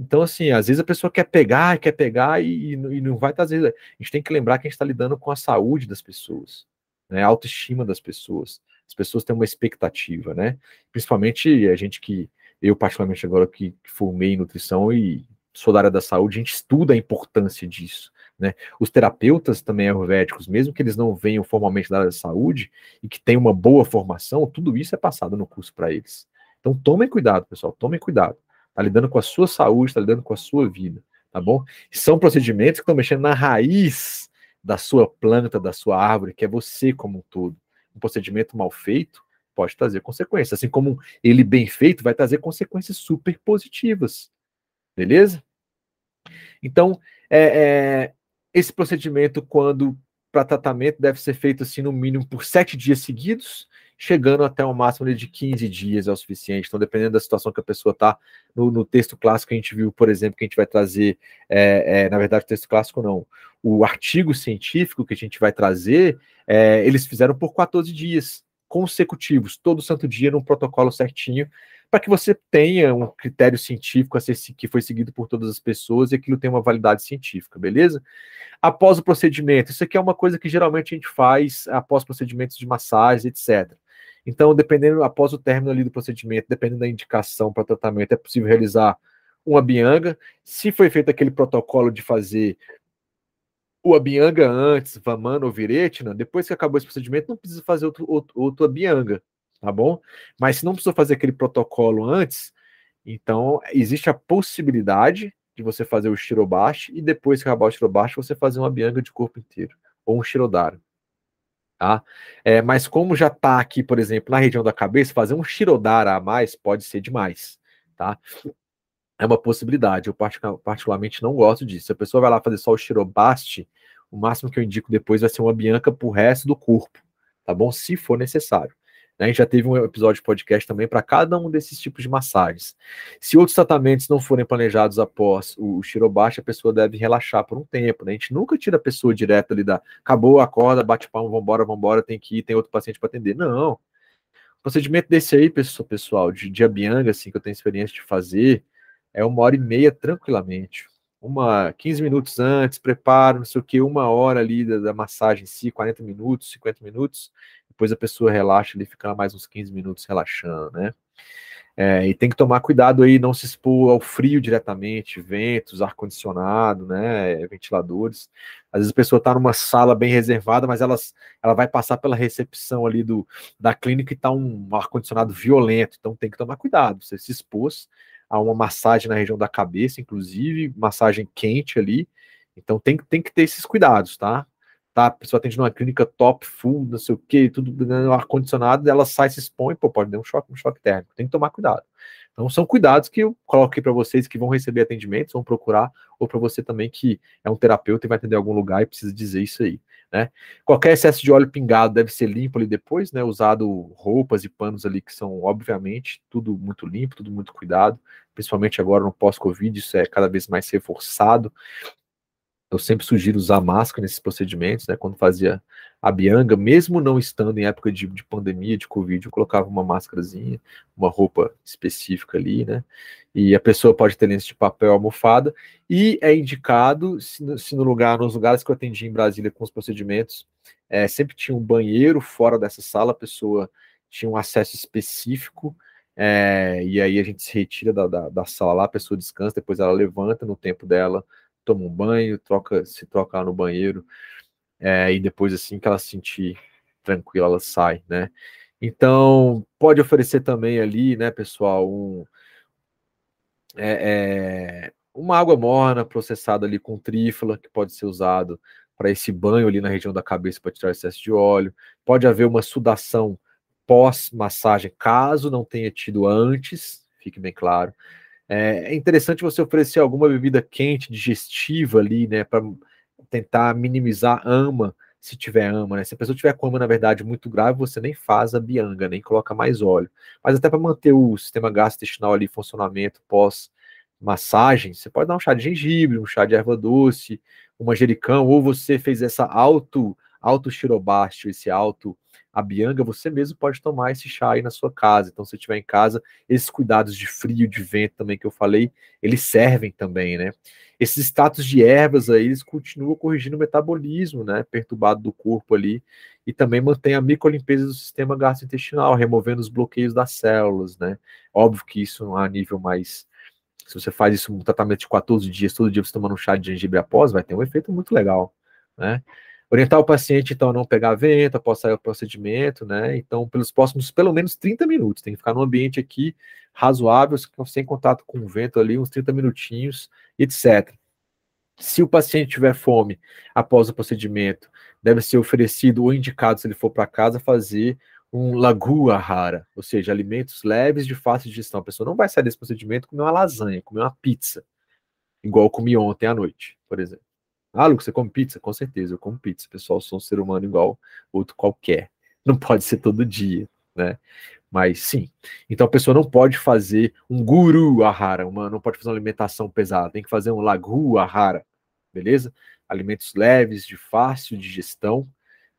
Então, assim, às vezes a pessoa quer pegar, quer pegar e, e não vai estar. Às vezes, a gente tem que lembrar que a gente está lidando com a saúde das pessoas, né? A autoestima das pessoas. As pessoas têm uma expectativa, né? Principalmente a gente que, eu particularmente agora que, que formei em nutrição e sou da área da saúde, a gente estuda a importância disso. Né? Os terapeutas também ayurvédicos, mesmo que eles não venham formalmente da área da saúde e que tenham uma boa formação, tudo isso é passado no curso para eles. Então tomem cuidado, pessoal, tomem cuidado. Está lidando com a sua saúde, está lidando com a sua vida, tá bom? São procedimentos que estão mexendo na raiz da sua planta, da sua árvore, que é você como um todo. Um procedimento mal feito pode trazer consequências, assim como ele bem feito vai trazer consequências super positivas, beleza? Então, é, é, esse procedimento, quando para tratamento, deve ser feito assim no mínimo por sete dias seguidos, chegando até um máximo de 15 dias é o suficiente. Então, dependendo da situação que a pessoa está, no, no, texto clássico a gente viu, por exemplo, que a gente vai trazer, é, é, na verdade, o texto clássico não, o artigo científico que a gente vai trazer, é, eles fizeram por 14 dias consecutivos, todo santo dia, num protocolo certinho, para que você tenha um critério científico a ser, que foi seguido por todas as pessoas e aquilo tenha uma validade científica, beleza? Após o procedimento, isso aqui é uma coisa que geralmente a gente faz após procedimentos de massagem, etc. Então, dependendo, após o término ali do procedimento, dependendo da indicação para tratamento, é possível realizar uma bianga. Se foi feito aquele protocolo de fazer o abianga antes, Vamana ou Viretina, depois que acabou esse procedimento, não precisa fazer outro, outro, abianga, tá bom? Mas se não precisou fazer aquele protocolo antes, então existe a possibilidade de você fazer o shirobashi e depois que acabar o shirobashi, você fazer uma bianga de corpo inteiro, ou um shirodara. Tá? É, mas como já está aqui, por exemplo, na região da cabeça, fazer um shirodara a mais pode ser demais, tá? é uma possibilidade. Eu particularmente não gosto disso. Se a pessoa vai lá fazer só o Shirobaste, o máximo que eu indico depois vai ser uma Bianca pro resto do corpo, tá bom? Se for necessário. A gente já teve um episódio de podcast também para cada um desses tipos de massagens. Se outros tratamentos não forem planejados após o Shirobashi, a pessoa deve relaxar por um tempo. Né? A gente nunca tira a pessoa direto ali da acabou, acorda, bate palmo, vambora, vambora, tem que ir, tem outro paciente para atender. Não. O procedimento desse aí, pessoal, de, de Abianga, assim, que eu tenho experiência de fazer, é uma hora e meia tranquilamente. Uma 15 minutos antes, preparo, não sei o que, uma hora ali da, da, massagem em si, 40 minutos, 50 minutos, depois a pessoa relaxa ali, fica mais uns 15 minutos relaxando, né? É, e tem que tomar cuidado aí, não se expor ao frio diretamente, ventos, ar-condicionado, né, ventiladores. Às vezes a pessoa está numa sala bem reservada, mas elas, ela vai passar pela recepção ali do, da clínica e está um ar-condicionado violento, então tem que tomar cuidado. Você se expôs, a uma massagem na região da cabeça, inclusive, massagem quente ali. Então tem, tem que ter esses cuidados, tá? Tá, a pessoa atende numa clínica top, full, não sei o que, tudo no ar-condicionado, ela sai, se expõe, pô, pode dar um choque, um choque térmico. Tem que tomar cuidado. Então são cuidados que eu coloquei para vocês que vão receber atendimentos, vão procurar, ou para você também que é um terapeuta e vai atender algum lugar e precisa dizer isso aí. Né? Qualquer excesso de óleo pingado deve ser limpo ali depois, né? Usado roupas e panos ali que são, obviamente, tudo muito limpo, tudo muito cuidado, principalmente agora no pós-Covid, isso é cada vez mais reforçado. Eu sempre sugiro usar máscara nesses procedimentos, né? Quando fazia a bianga, mesmo não estando em época de, de pandemia, de Covid, eu colocava uma máscarazinha, uma roupa específica ali, né? E a pessoa pode ter lenço de papel almofada, e é indicado, se no, se no, lugar, nos lugares que eu atendi em Brasília com os procedimentos, é, sempre tinha um banheiro fora dessa sala, a pessoa tinha um acesso específico, é, e aí a gente se retira da, da, da sala lá, a pessoa descansa, depois ela levanta no tempo dela, toma um banho, troca, se troca lá no banheiro, é, e depois assim que ela se sentir tranquila, ela sai, né? Então, pode oferecer também ali, né, pessoal, um, é, é, uma água morna processada ali com trífala, que pode ser usado para esse banho ali na região da cabeça para tirar excesso de óleo. Pode haver uma sudação pós-massagem, caso não tenha tido antes, fique bem claro. É, é interessante você oferecer alguma bebida quente, digestiva ali, né, para tentar minimizar ama, se tiver ama, né? Se a pessoa tiver com ama, na verdade, muito grave, você nem faz a bianga, nem coloca mais óleo. Mas até para manter o sistema gastrointestinal ali funcionamento pós massagem, você pode dar um chá de gengibre, um chá de erva doce, um manjericão, ou você fez essa auto auto xirobástio, esse auto a bianga, você mesmo pode tomar esse chá aí na sua casa. Então, se estiver em casa, esses cuidados de frio, de vento também que eu falei, eles servem também, né? Esses status de ervas aí, eles continuam corrigindo o metabolismo, né? Perturbado do corpo ali, e também mantém a microlimpeza do sistema gastrointestinal, removendo os bloqueios das células, né? Óbvio que isso a nível mais. Se você faz isso um tratamento de 14 dias, todo dia você tomando um chá de gengibre após, vai ter um efeito muito legal, né? Orientar o paciente, então, a não pegar vento após sair o procedimento, né? Então, pelos próximos, pelo menos 30 minutos, tem que ficar num ambiente aqui razoável, sem contato com o vento ali, uns 30 minutinhos, etc. Se o paciente tiver fome após o procedimento, deve ser oferecido ou indicado, se ele for para casa, fazer um lagua rara, ou seja, alimentos leves de fácil digestão. A pessoa não vai sair desse procedimento comer uma lasanha, comer uma pizza, igual eu comi ontem à noite, por exemplo. Ah, Lucas, você come pizza? Com certeza, eu como pizza. Pessoal, sou um ser humano igual outro qualquer. Não pode ser todo dia, né? Mas sim. Então a pessoa não pode fazer um guru ahara, uma, não pode fazer uma alimentação pesada, tem que fazer um lagu ahara, beleza? Alimentos leves, de fácil digestão,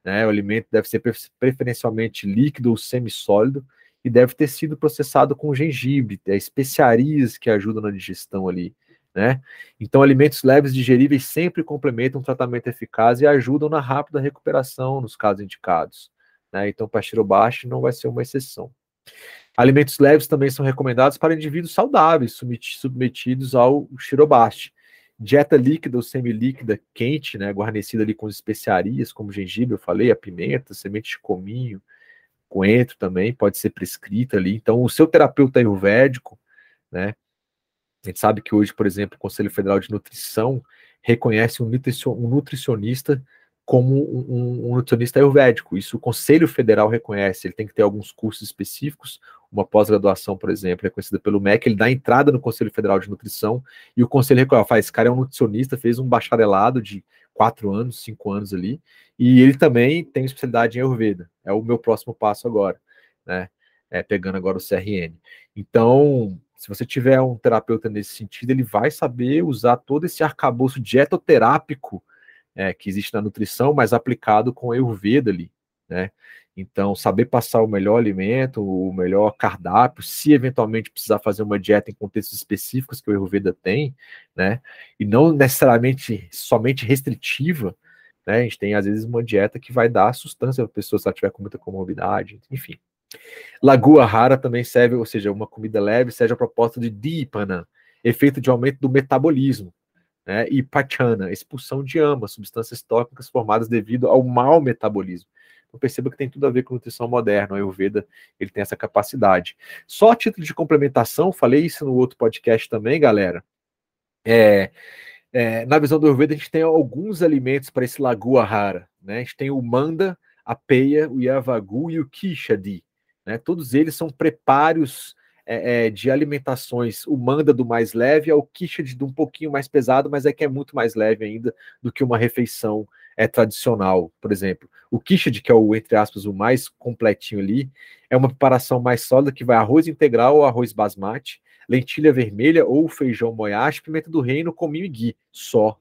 né? O alimento deve ser preferencialmente líquido ou semissólido e deve ter sido processado com gengibre, é especiarias que ajudam na digestão ali, né? Então, alimentos leves digeríveis sempre complementam um tratamento eficaz e ajudam na rápida recuperação nos casos indicados. Né? Então, pastirobaste não vai ser uma exceção. Alimentos leves também são recomendados para indivíduos saudáveis, submetidos ao xirobaste. Dieta líquida ou semilíquida quente, né, guarnecida ali com especiarias, como gengibre, eu falei, a pimenta, semente de cominho, coentro também, pode ser prescrita ali. Então, o seu terapeuta ayurvédico, né, a gente sabe que hoje, por exemplo, o Conselho Federal de Nutrição reconhece um nutricionista como um, um, nutricionista ayurvédico. Isso o Conselho Federal reconhece. Ele tem que ter alguns cursos específicos, uma pós-graduação, por exemplo, reconhecida pelo MEC. Ele dá entrada no Conselho Federal de Nutrição e o Conselho reconhece: faz, esse cara é um nutricionista, fez um bacharelado de quatro anos, cinco anos ali, e ele também tem especialidade em Ayurveda. É o meu próximo passo agora, né? É, pegando agora o CRN. Então, se você tiver um terapeuta nesse sentido, ele vai saber usar todo esse arcabouço dietoterápico é, que existe na nutrição, mas aplicado com Ayurveda ali, né? Então, saber passar o melhor alimento, o melhor cardápio, se eventualmente precisar fazer uma dieta em contextos específicos que o Ayurveda tem, né? E não necessariamente somente restritiva, né? A gente tem, às vezes, uma dieta que vai dar sustância para a pessoa se ela tiver com muita comorbidade, enfim. Lagua rara também serve, ou seja, uma comida leve, serve a proposta de Dipana, efeito de aumento do metabolismo né, e pachana, expulsão de ama, substâncias tóxicas formadas devido ao mau metabolismo. Então perceba que tem tudo a ver com nutrição moderna, o Ayurveda ele tem essa capacidade. Só a título de complementação, falei isso no outro podcast também, galera, é, é, na visão do Ayurveda a gente tem alguns alimentos para esse lagua rara, né, a gente tem o manda, a peia, o yavagu e o kishadi, né, todos eles são preparos é, é, de alimentações, o manda do mais leve ao quiche de um pouquinho mais pesado, mas é que é muito mais leve ainda do que uma refeição é, tradicional, por exemplo. O quiche de que é o, entre aspas, o mais completinho ali, é uma preparação mais sólida que vai arroz integral ou arroz basmati, lentilha vermelha ou feijão moyashi, pimenta do reino, cominho e ghee, só.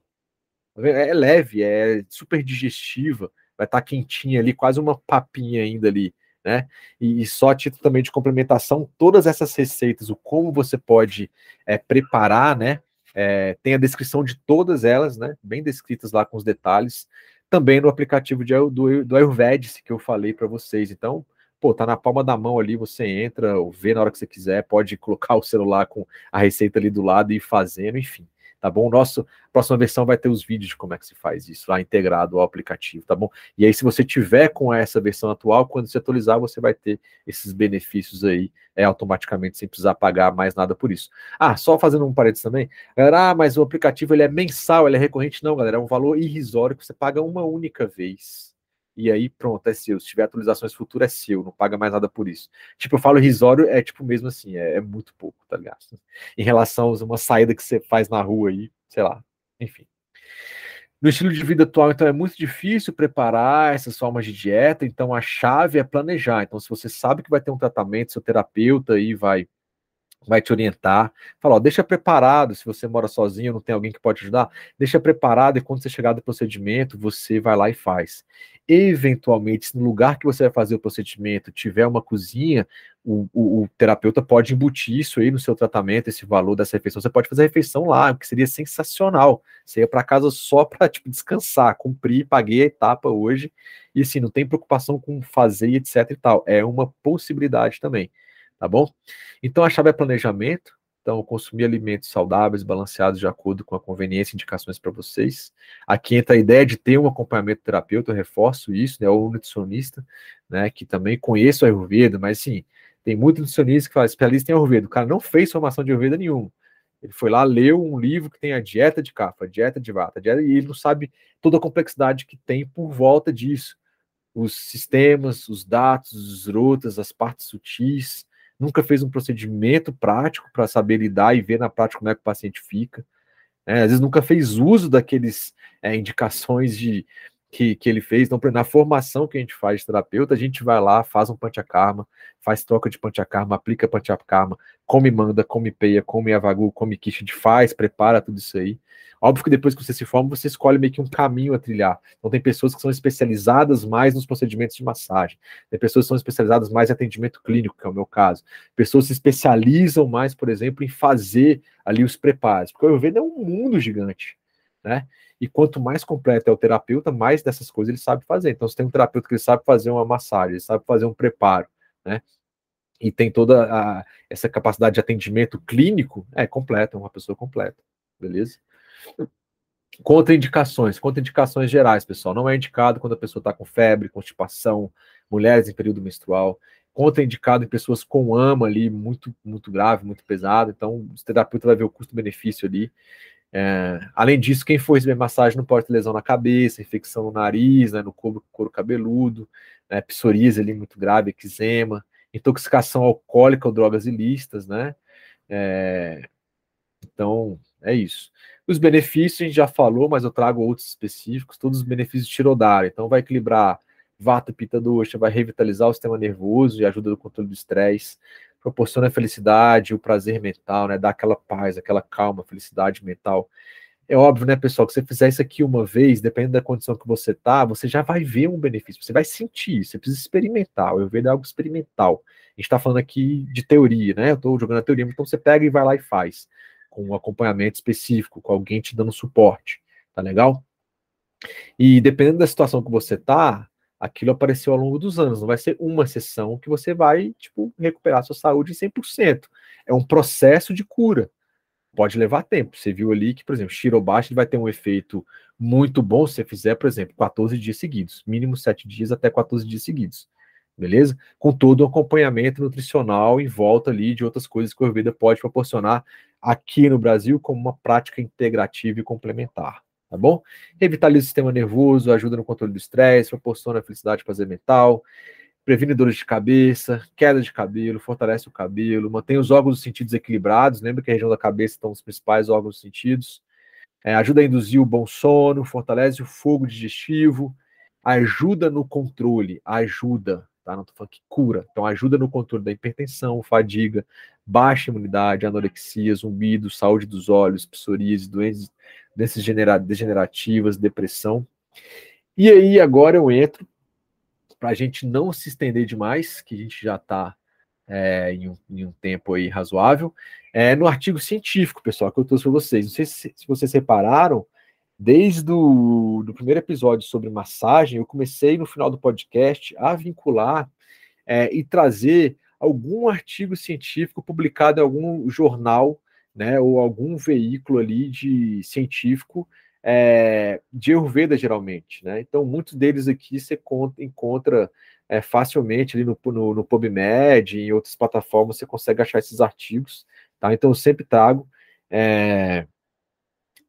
É, é leve, é super digestiva, vai estar tá quentinha ali, quase uma papinha ainda ali né? E, e, só a título também de complementação, todas essas receitas, o como você pode é, preparar, né? É, tem a descrição de todas elas, né? Bem descritas lá com os detalhes, também no aplicativo de, do, do Ayurvedic que eu falei para vocês. Então, pô, tá na palma da mão ali, você entra, vê na hora que você quiser, pode colocar o celular com a receita ali do lado e ir fazendo, enfim tá bom? Nosso próxima versão vai ter os vídeos de como é que se faz isso lá integrado ao aplicativo, tá bom? E aí, se você tiver com essa versão atual, quando se atualizar, você vai ter esses benefícios aí é, automaticamente, sem precisar pagar mais nada por isso. Ah, só fazendo um parênteses também, galera, ah, mas o aplicativo ele é mensal, ele é recorrente, não, galera, é um valor irrisório que você paga uma única vez e aí pronto, é seu. Se tiver atualizações futuras, é seu, não paga mais nada por isso. Tipo, eu falo risório, é tipo mesmo assim, é, é muito pouco, tá ligado? Em relação a uma saída que você faz na rua aí, sei lá, enfim. No estilo de vida atual, então, é muito difícil preparar essas formas de dieta, então a chave é planejar. Então, se você sabe que vai ter um tratamento, seu terapeuta aí vai vai te orientar. Fala, ó, deixa preparado, se você mora sozinho, não tem alguém que pode ajudar, deixa preparado e quando você chegar do procedimento, você vai lá e faz. Eventualmente, se no lugar que você vai fazer o procedimento tiver uma cozinha, o, o, o, terapeuta pode embutir isso aí no seu tratamento, esse valor dessa refeição. Você pode fazer a refeição lá, que seria sensacional. Você ia para casa só para tipo, descansar, cumprir, paguei a etapa hoje, e assim, não tem preocupação com fazer, etc e tal. É uma possibilidade também, tá bom? Então a chave é planejamento, então, consumir alimentos saudáveis, balanceados, de acordo com a conveniência e indicações para vocês. Aqui entra a ideia de ter um acompanhamento terapeuta, eu reforço isso, né, ou nutricionista, né, que também conheço a Ayurveda, mas sim, tem muito nutricionista que fala especialista em Ayurveda. O cara não fez formação de Ayurveda nenhuma. Ele foi lá, leu um livro que tem a dieta de capa, dieta de vata, dieta, e ele não sabe toda a complexidade que tem por volta disso. Os sistemas, os dados, os rotas, as partes sutis, nunca fez um procedimento prático para saber lidar e ver na prática como é que o paciente fica. É, às vezes nunca fez uso daqueles é, indicações de que, que ele fez. Então, na formação que a gente faz de terapeuta, a gente vai lá, faz um panchakarma, faz troca de panchakarma, aplica panchakarma, come manda, come peia, come avagu, come quiche, faz, prepara tudo isso aí. Óbvio que depois que você se forma, você escolhe meio que um caminho a trilhar. Então, tem pessoas que são especializadas mais nos procedimentos de massagem, tem pessoas que são especializadas mais em atendimento clínico, que é o meu caso. Pessoas se especializam mais, por exemplo, em fazer ali os preparos, porque o Ayurveda é um mundo gigante, né? E quanto mais completo é o terapeuta, mais dessas coisas ele sabe fazer. Então, se tem um terapeuta que ele sabe fazer uma massagem, ele sabe fazer um preparo, né? E tem toda a, essa capacidade de atendimento clínico, é completa, é uma pessoa completa, beleza? Contraindicações, contraindicações gerais, pessoal. Não é indicado quando a pessoa está com febre, constipação, mulheres em período menstrual. Contraindicado em pessoas com ama ali, muito, muito grave, muito pesado. Então, o terapeuta vai ver o custo-benefício ali. É, além disso, quem for receber massagem não pode ter lesão na cabeça, infecção no nariz, né, no couro, couro cabeludo, né, psoríase ali muito grave, eczema, intoxicação alcoólica ou drogas ilícitas, né? É, então, é isso. Os benefícios a gente já falou, mas eu trago outros específicos, todos os benefícios de Tirodara. Então, vai equilibrar vata, pita, doxa, vai revitalizar o sistema nervoso e ajuda no controle do estresse, proporciona a felicidade, o prazer mental, né? Dá aquela paz, aquela calma, felicidade mental. É óbvio, né, pessoal, que você fizer isso aqui uma vez, dependendo da condição que você tá, você já vai ver um benefício, você vai sentir, você precisa experimentar. Eu vejo algo experimental. A gente está falando aqui de teoria, né? Eu estou jogando a teoria, então você pega e vai lá e faz com um acompanhamento específico, com alguém te dando suporte, tá legal? E dependendo da situação que você tá, aquilo apareceu ao longo dos anos, não vai ser uma sessão que você vai, tipo, recuperar sua saúde em 100%. É um processo de cura. Pode levar tempo. Você viu ali que, por exemplo, Shirobashi vai ter um efeito muito bom se você fizer, por exemplo, 14 dias seguidos, mínimo 7 dias até 14 dias seguidos beleza? Com todo o acompanhamento nutricional em volta ali de outras coisas que o Ayurveda pode proporcionar aqui no Brasil como uma prática integrativa e complementar, tá bom? Revitaliza o sistema nervoso, ajuda no controle do estresse, proporciona felicidade e prazer mental, previne dores de cabeça, queda de cabelo, fortalece o cabelo, mantém os órgãos dos sentidos equilibrados, lembra que a região da cabeça estão os principais órgãos dos sentidos, é, ajuda a induzir o bom sono, fortalece o fogo digestivo, ajuda no controle, ajuda, tá? Não tô falando que cura. Então, ajuda no controle da hipertensão, fadiga, baixa imunidade, anorexia, zumbido, saúde dos olhos, psoríase, doenças, doenças degenerativas, depressão. E aí, agora eu entro, para a gente não se estender demais, que a gente já está é, em, um, em, um, tempo aí razoável, é, no artigo científico, pessoal, que eu trouxe para vocês. Não sei se, se vocês repararam, Desde o do primeiro episódio sobre massagem, eu comecei no final do podcast a vincular é, e trazer algum artigo científico publicado em algum jornal, né, ou algum veículo ali de científico é, de Ayurveda, geralmente, né? Então, muitos deles aqui você encontra é, facilmente ali no, no, no PubMed, em outras plataformas, você consegue achar esses artigos, tá? Então, eu sempre trago é,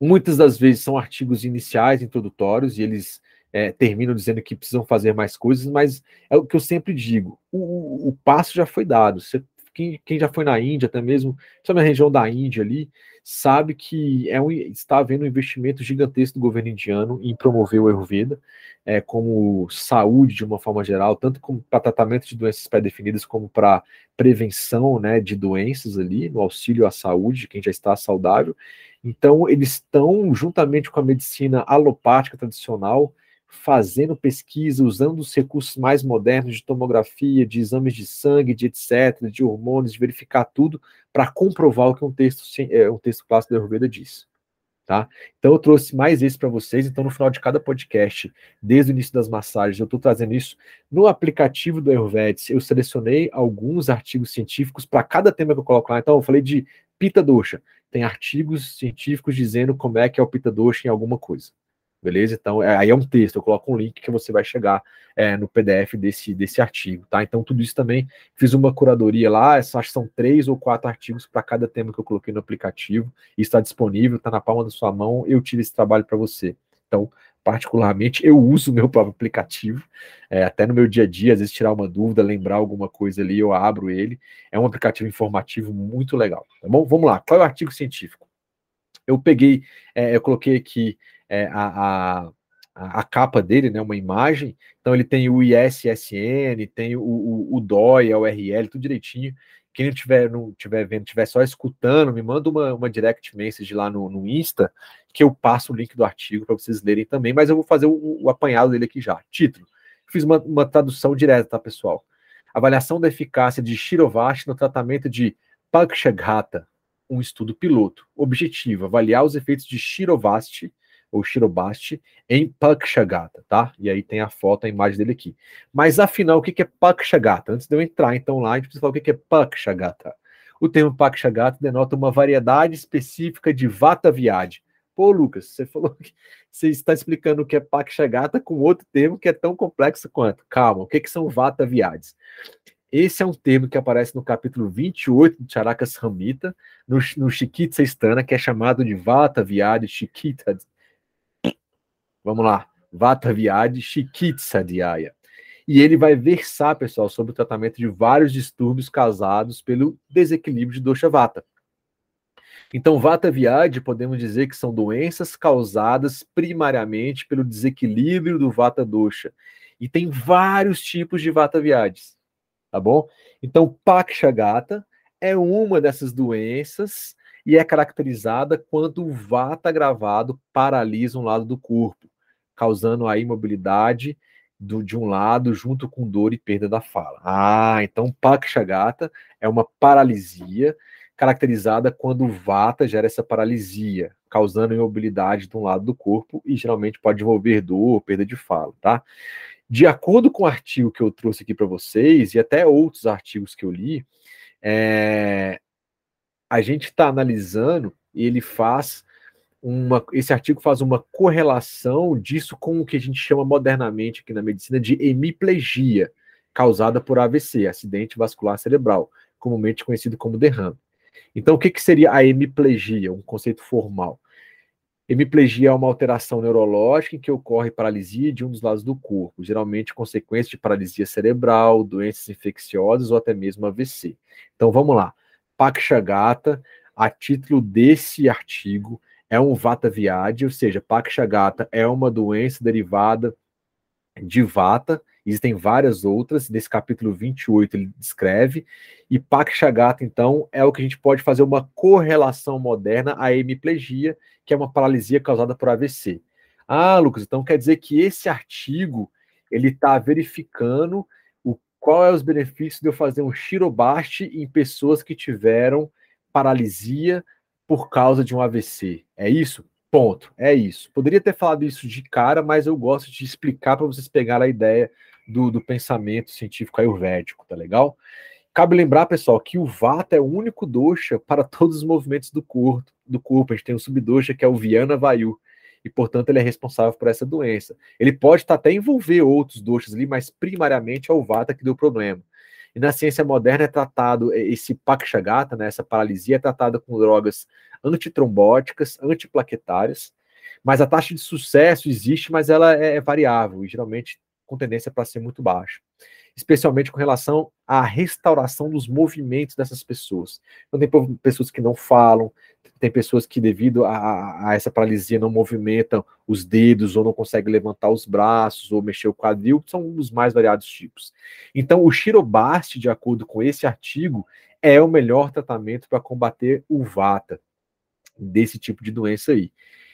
Muitas das vezes são artigos iniciais, introdutórios, e eles é, terminam dizendo que precisam fazer mais coisas, mas é o que eu sempre digo: o, o passo já foi dado. Você, quem, quem, já foi na Índia, até mesmo, só na região da Índia ali, sabe que é um, está havendo um investimento gigantesco do governo indiano em promover o Ayurveda é, como saúde de uma forma geral, tanto para tratamento de doenças pré-definidas como para prevenção né, de doenças ali, no auxílio à saúde, de quem já está saudável. Então, eles estão, juntamente com a medicina alopática tradicional, fazendo pesquisa, usando os recursos mais modernos de tomografia, de exames de sangue, de etc., de hormônios, de verificar tudo, para comprovar o que um texto, é, um texto clássico da Ayurveda diz. Tá? Então eu trouxe mais esse para vocês. Então, no final de cada podcast, desde o início das massagens, eu estou trazendo isso no aplicativo do Ayurvedic. Eu selecionei alguns artigos científicos para cada tema que eu coloco lá. Então, eu falei de pita doxa tem artigos científicos dizendo como é que é o pita doxa em alguma coisa. Beleza? Então, é, aí é um texto, eu coloco um link que você vai chegar é, no PDF desse, desse artigo, tá? Então, tudo isso também, fiz uma curadoria lá, acho que são três ou quatro artigos para cada tema que eu coloquei no aplicativo, está disponível, está na palma da sua mão, eu tive esse trabalho para você. Então, particularmente, eu uso o meu próprio aplicativo, é, até no meu dia a dia, às vezes tirar uma dúvida, lembrar alguma coisa ali, eu abro ele. É um aplicativo informativo muito legal, tá bom? Vamos lá, qual é o artigo científico? Eu peguei, é, eu coloquei aqui é, a, a, a, capa dele, né, uma imagem, então ele tem o ISSN, tem o, o, o DOI, a URL, tudo direitinho, Quem não tiver, não tiver vendo, tiver só escutando, me manda uma, uma direct message lá no, no Insta, que eu passo o link do artigo para vocês lerem também, mas eu vou fazer o, o apanhado dele aqui já. Título. Fiz uma, uma tradução direta, tá, pessoal? Avaliação da eficácia de Shirovashi no tratamento de Pakshaghata, um estudo piloto. Objetivo: avaliar os efeitos de Shirovasti ou Shirobasti em Pakshaghata, tá? E aí tem a foto, a imagem dele aqui. Mas afinal, o que é Pakshaghata? Antes de eu entrar então lá, a gente precisa falar o que é Pakshaghata. O termo Pakshaghata denota uma variedade específica de Vata Viade. Pô, Lucas, você falou que você está explicando o que é Pakshaghata com outro termo que é tão complexo quanto. Calma, o que, que são Vata Viades? Esse é um termo que aparece no capítulo 28 de Charakas Ramita, no, no Shikitsa Stana, que é chamado de Vata Viade Shikita Vamos lá. Vata Vyadi Shikitsa Dhyaya. E ele vai versar, pessoal, sobre o tratamento de vários distúrbios causados pelo desequilíbrio de dosha vata. Então, vata viade, podemos dizer que são doenças causadas primariamente pelo desequilíbrio do vata dosha. E tem vários tipos de vata viades, tá bom? Então, pakshagata é uma dessas doenças e é caracterizada quando o vata agravado paralisa um lado do corpo causando a imobilidade do, de um lado, junto com dor e perda da fala. Ah, então Pakshagata é uma paralisia caracterizada quando o Vata gera essa paralisia, causando imobilidade de um lado do corpo e geralmente pode envolver dor, perda de fala, tá? De acordo com o artigo que eu trouxe aqui para vocês e até outros artigos que eu li, é, a gente está analisando e ele faz uma, esse artigo faz uma correlação disso com o que a gente chama modernamente aqui na medicina de hemiplegia, causada por AVC, acidente vascular cerebral, comumente conhecido como derrame. Então, o que, que seria a hemiplegia, um conceito formal? Hemiplegia é uma alteração neurológica em que ocorre paralisia de um dos lados do corpo, geralmente consequência de paralisia cerebral, doenças infecciosas ou até mesmo AVC. Então vamos lá. Pakshagata, a título desse artigo, é um vata viade, ou seja, Pakshagata é uma doença derivada de vata, existem várias outras, nesse capítulo 28 ele descreve, e Pakshagata, então, é o que a gente pode fazer uma correlação moderna à hemiplegia, que é uma paralisia causada por AVC. Ah, Lucas, então quer dizer que esse artigo, ele está verificando o, qual é os benefícios de eu fazer um shirobasti em pessoas que tiveram paralisia por causa de um AVC. É isso? Ponto. É isso. Poderia ter falado isso de cara, mas eu gosto de explicar para vocês pegarem a ideia do, do pensamento científico ayurvédico, tá legal? Cabe lembrar, pessoal, que o Vata é o único dosha para todos os movimentos do corpo. Do corpo. A gente tem um subdosha que é o Vyana Vayu, e, portanto, ele é responsável por essa doença. Ele pode tá, até envolver outros doshas ali, mas primariamente é o Vata que deu problema. E na ciência moderna é tratado, esse Pakshagata, né, essa paralisia, é tratada com drogas antitrombóticas, antiplaquetárias, mas a taxa de sucesso existe, mas ela é, é variável e geralmente com tendência para ser muito baixa, especialmente com relação à restauração dos movimentos dessas pessoas. Então, tem pessoas que não falam, tem pessoas que, devido a, a, essa paralisia, não movimentam os dedos, ou não conseguem levantar os braços, ou mexer o quadril, são um dos mais variados tipos. Então, o Shirobasti, de acordo com esse artigo, é o melhor tratamento para combater o Vata, desse tipo de doença aí.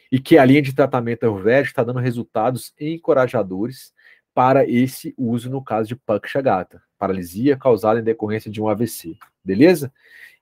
E que a linha de tratamento ayurvédico está dando resultados encorajadores para esse uso no caso de Pakshagata, paralisia causada em decorrência de um AVC. Beleza?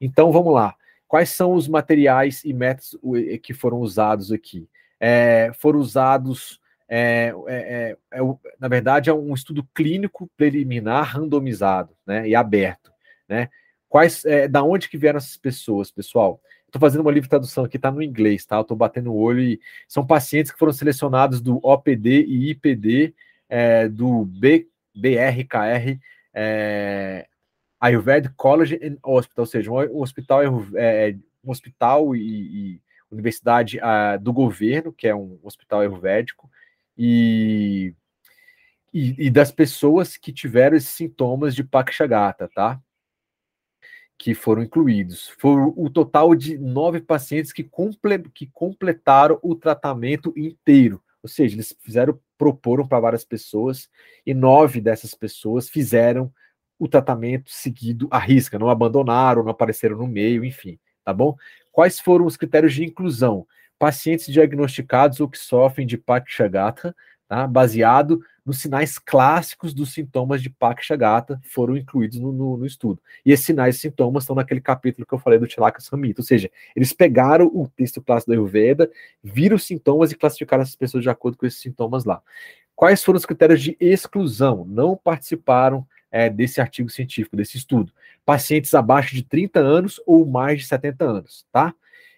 Então, vamos lá. Quais são os materiais e métodos que foram usados aqui? É, foram usados, é, é, é, é na verdade, é um estudo clínico preliminar randomizado né, e aberto. Né? Quais, é, da onde que vieram essas pessoas, pessoal? Estou fazendo uma livre tradução aqui, está no inglês, tá? Estou batendo o olho e são pacientes que foram selecionados do OPD e IPD, é, do B, BRKR, é, Ayurvedic College and Hospital, ou seja, um, hospital, é, um hospital e, e universidade uh, do governo, que é um hospital ayurvédico, e, e, e, das pessoas que tiveram esses sintomas de Pakshagata, tá? Que foram incluídos. Foram o total de nove pacientes que, comple que completaram o tratamento inteiro. Ou seja, eles fizeram, proporam para várias pessoas, e nove dessas pessoas fizeram o tratamento seguido à risca, não abandonaram, não apareceram no meio, enfim, tá bom? Quais foram os critérios de inclusão? Pacientes diagnosticados ou que sofrem de Pakshagata, tá? baseado nos sinais clássicos dos sintomas de Pakshagata foram incluídos no, no, no, estudo. E esses sinais e sintomas estão naquele capítulo que eu falei do Tilaka Samhita, ou seja, eles pegaram o texto clássico da Ayurveda, viram os sintomas e classificaram essas pessoas de acordo com esses sintomas lá. Quais foram os critérios de exclusão? Não participaram é, desse artigo científico, desse estudo. Pacientes abaixo de 30 anos ou mais de 70 anos, tá?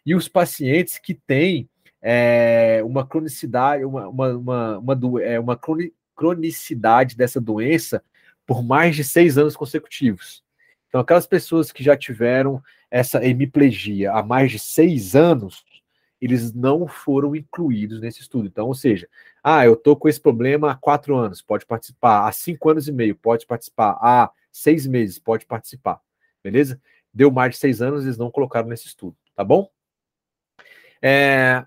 E os pacientes que têm é, uma cronicidade, uma, uma, uma, uma, é, uma cronicidade dessa doença por mais de seis anos consecutivos. Então, aquelas pessoas que já tiveram essa hemiplegia há mais de seis anos, eles não foram incluídos nesse estudo. Então, ou seja, ah, eu estou com esse problema há quatro anos, pode participar. Há cinco anos e meio, pode participar. Há seis meses, pode participar. Beleza? Deu mais de seis anos, eles não colocaram nesse estudo, tá bom? É,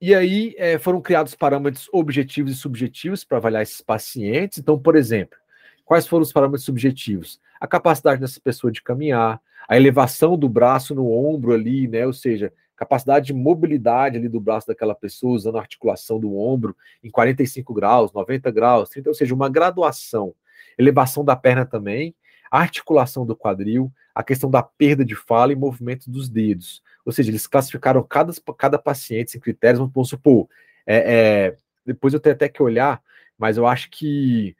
e aí é, foram criados parâmetros objetivos e subjetivos para avaliar esses pacientes. Então, por exemplo, quais foram os parâmetros subjetivos? A capacidade dessa pessoa de caminhar, a elevação do braço no ombro ali, né? Ou seja, capacidade de mobilidade ali do braço daquela pessoa, usando a articulação do ombro em 45 graus, 90 graus, 30, ou seja, uma graduação. Elevação da perna também, articulação do quadril, a questão da perda de fala e movimento dos dedos. Ou seja, eles classificaram cada, cada paciente em critérios, vamos supor, é, é, depois eu tenho até que olhar, mas eu acho que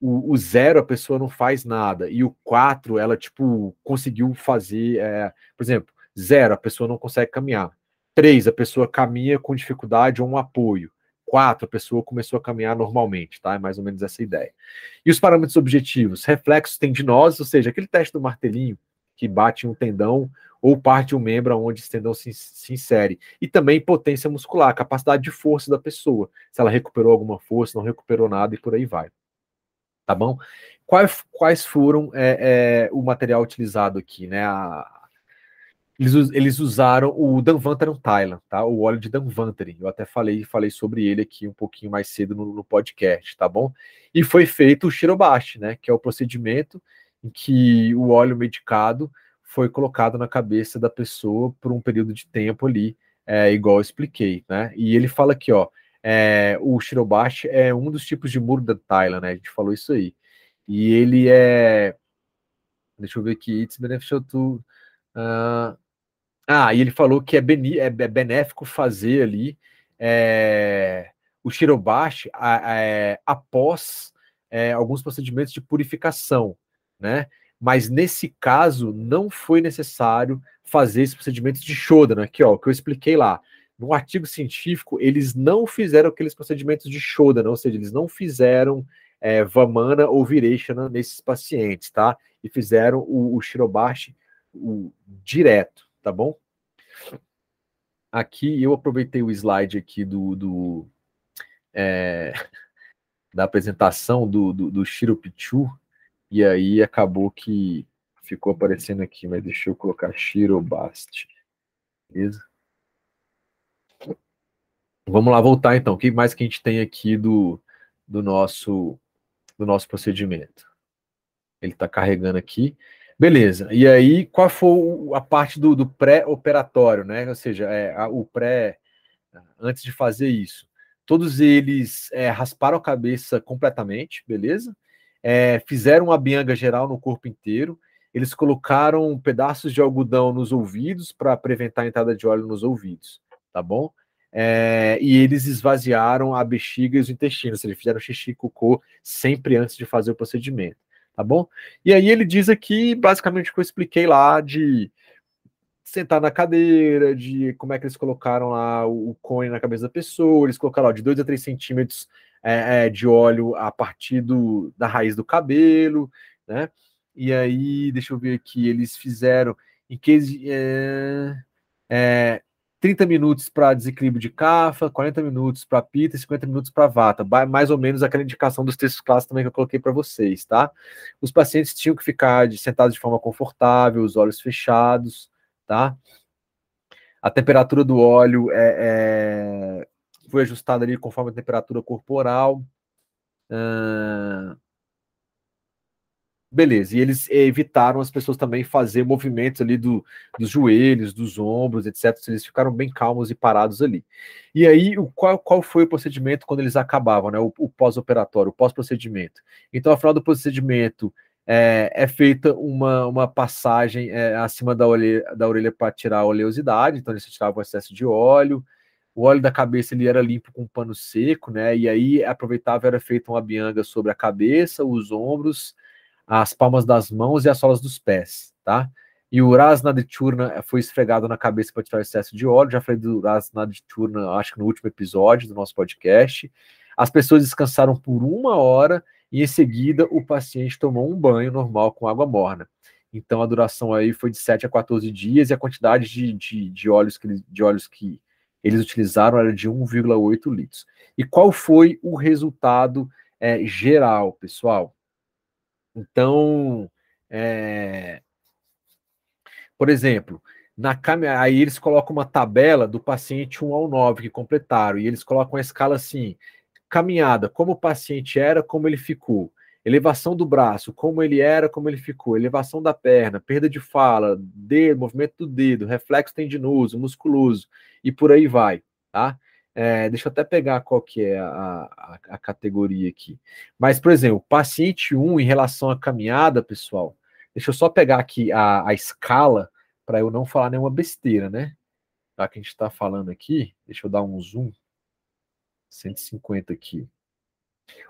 o, o, zero a pessoa não faz nada, e o quatro ela, tipo, conseguiu fazer, é, por exemplo, zero a pessoa não consegue caminhar. Três, a pessoa caminha com dificuldade ou um apoio. Quatro, a pessoa começou a caminhar normalmente, tá? É mais ou menos essa ideia. E os parâmetros objetivos? Reflexos tendinosos, ou seja, aquele teste do martelinho que bate um tendão ou parte um membro onde esse tendão se, se, insere. E também potência muscular, capacidade de força da pessoa. Se ela recuperou alguma força, não recuperou nada e por aí vai. Tá bom? Quais, quais foram é, é, o material utilizado aqui, né? A, eles, eles, usaram o Danvantaran Thailand, tá? O óleo de Danvantari. Eu até falei, falei sobre ele aqui um pouquinho mais cedo no, no podcast, tá bom? E foi feito o Shirobashi, né? Que é o procedimento em que o óleo medicado foi colocado na cabeça da pessoa por um período de tempo ali, é, igual eu expliquei, né? E ele fala aqui, ó, é, o Shirobashi é um dos tipos de muro da Thailand, né? A gente falou isso aí. E ele é. Deixa eu ver aqui. It's beneficial to. Uh, ah, e ele falou que é, beni, é, é benéfico fazer ali é, o Shirobashi é, após é, alguns procedimentos de purificação, né? Mas nesse caso não foi necessário fazer esses procedimentos de Shodana, aqui ó, que eu expliquei lá. No artigo científico, eles não fizeram aqueles procedimentos de Shodana, ou seja, eles não fizeram é, Vamana ou Vireshana nesses pacientes, tá? E fizeram o, o Shirobashi o, direto, tá bom? Aqui eu aproveitei o slide aqui do, do é, da apresentação do, do, do Shiro Pichu, e aí acabou que ficou aparecendo aqui, mas deixa eu colocar Shirobast. Beleza? Vamos lá voltar então. O que mais que a gente tem aqui do, do nosso do nosso procedimento? Ele está carregando aqui. Beleza. E aí, qual foi a parte do, do pré-operatório, né? Ou seja, é, a, o pré antes de fazer isso. Todos eles é, rasparam a cabeça completamente, beleza? É, fizeram uma bianga geral no corpo inteiro. Eles colocaram pedaços de algodão nos ouvidos para preventar a entrada de óleo nos ouvidos, tá bom? É, e eles esvaziaram a bexiga e os intestinos, eles fizeram xixi e cocô sempre antes de fazer o procedimento, tá bom? E aí ele diz aqui, basicamente, o que eu expliquei lá de sentar na cadeira, de como é que eles colocaram lá o, cone na cabeça da pessoa, eles colocaram ó, de 2 a 3 centímetros é, é, de óleo a partir do, da raiz do cabelo, né? E aí, deixa eu ver aqui, eles fizeram em que é, é, 30 minutos para desequilíbrio de cafa, 40 minutos para pita e 50 minutos para vata. Mais ou menos aquela indicação dos textos clássicos também que eu coloquei para vocês, tá? Os pacientes tinham que ficar de, sentados de forma confortável, os olhos fechados, tá? A temperatura do óleo é, é foi ajustada ali conforme a temperatura corporal. Beleza, e eles evitaram as pessoas também fazer movimentos ali do, dos joelhos, dos ombros, etc. Eles ficaram bem calmos e parados ali. E aí, o, qual, qual foi o procedimento quando eles acabavam, né? O, pós-operatório, o pós-procedimento. Então, ao final do procedimento, é, é feita uma, uma passagem é, acima da da orelha para tirar a oleosidade, então eles tiravam o excesso de óleo, o óleo da cabeça ele era limpo com um pano seco, né? E aí aproveitava era feita uma bianga sobre a cabeça, os ombros, as palmas das mãos e as solas dos pés, tá? E o Rasna de Turna foi esfregado na cabeça para tirar o excesso de óleo. Já falei do Rasna de Turna, acho que no último episódio do nosso podcast. As pessoas descansaram por uma hora e em seguida o paciente tomou um banho normal com água morna. Então a duração aí foi de 7 a 14 dias e a quantidade de, de, de óleos, que, de óleos que eles utilizaram era de 1,8 litros. E qual foi o resultado é, geral, pessoal? Então, é... por exemplo, na aí eles colocam uma tabela do paciente 1 ao 9 que completaram, e eles colocam a escala assim: caminhada, como o paciente era, como ele ficou. Elevação do braço, como ele era, como ele ficou. Elevação da perna, perda de fala, dedo, movimento do dedo, reflexo tendinoso, musculoso, e por aí vai, tá? É, deixa eu até pegar qual que é a, a, a, categoria aqui. Mas, por exemplo, paciente 1 em relação à caminhada, pessoal, deixa eu só pegar aqui a, a escala para eu não falar nenhuma besteira, né? Já que a gente está falando aqui, deixa eu dar um zoom. 150 aqui.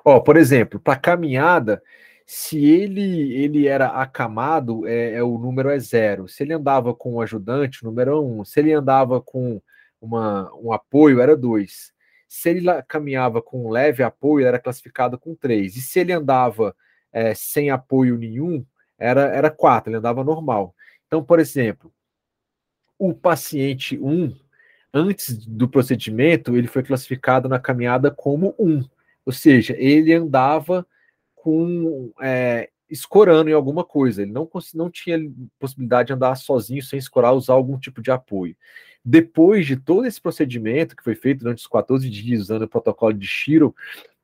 Ó, por exemplo, para caminhada, se ele ele era acamado, é, é, o número é zero. Se ele andava com um ajudante, o número é um. Se ele andava com uma, um apoio, era 2. Se ele caminhava com um leve apoio, era classificado com 3. E se ele andava é, sem apoio nenhum, era 4, ele andava normal. Então, por exemplo, o paciente 1, antes do procedimento, ele foi classificado na caminhada como 1. Ou seja, ele andava com é, escorando em alguma coisa. Ele não, não tinha possibilidade de andar sozinho sem escorar, usar algum tipo de apoio. Depois de todo esse procedimento que foi feito durante os 14 dias, usando o protocolo de Shiro,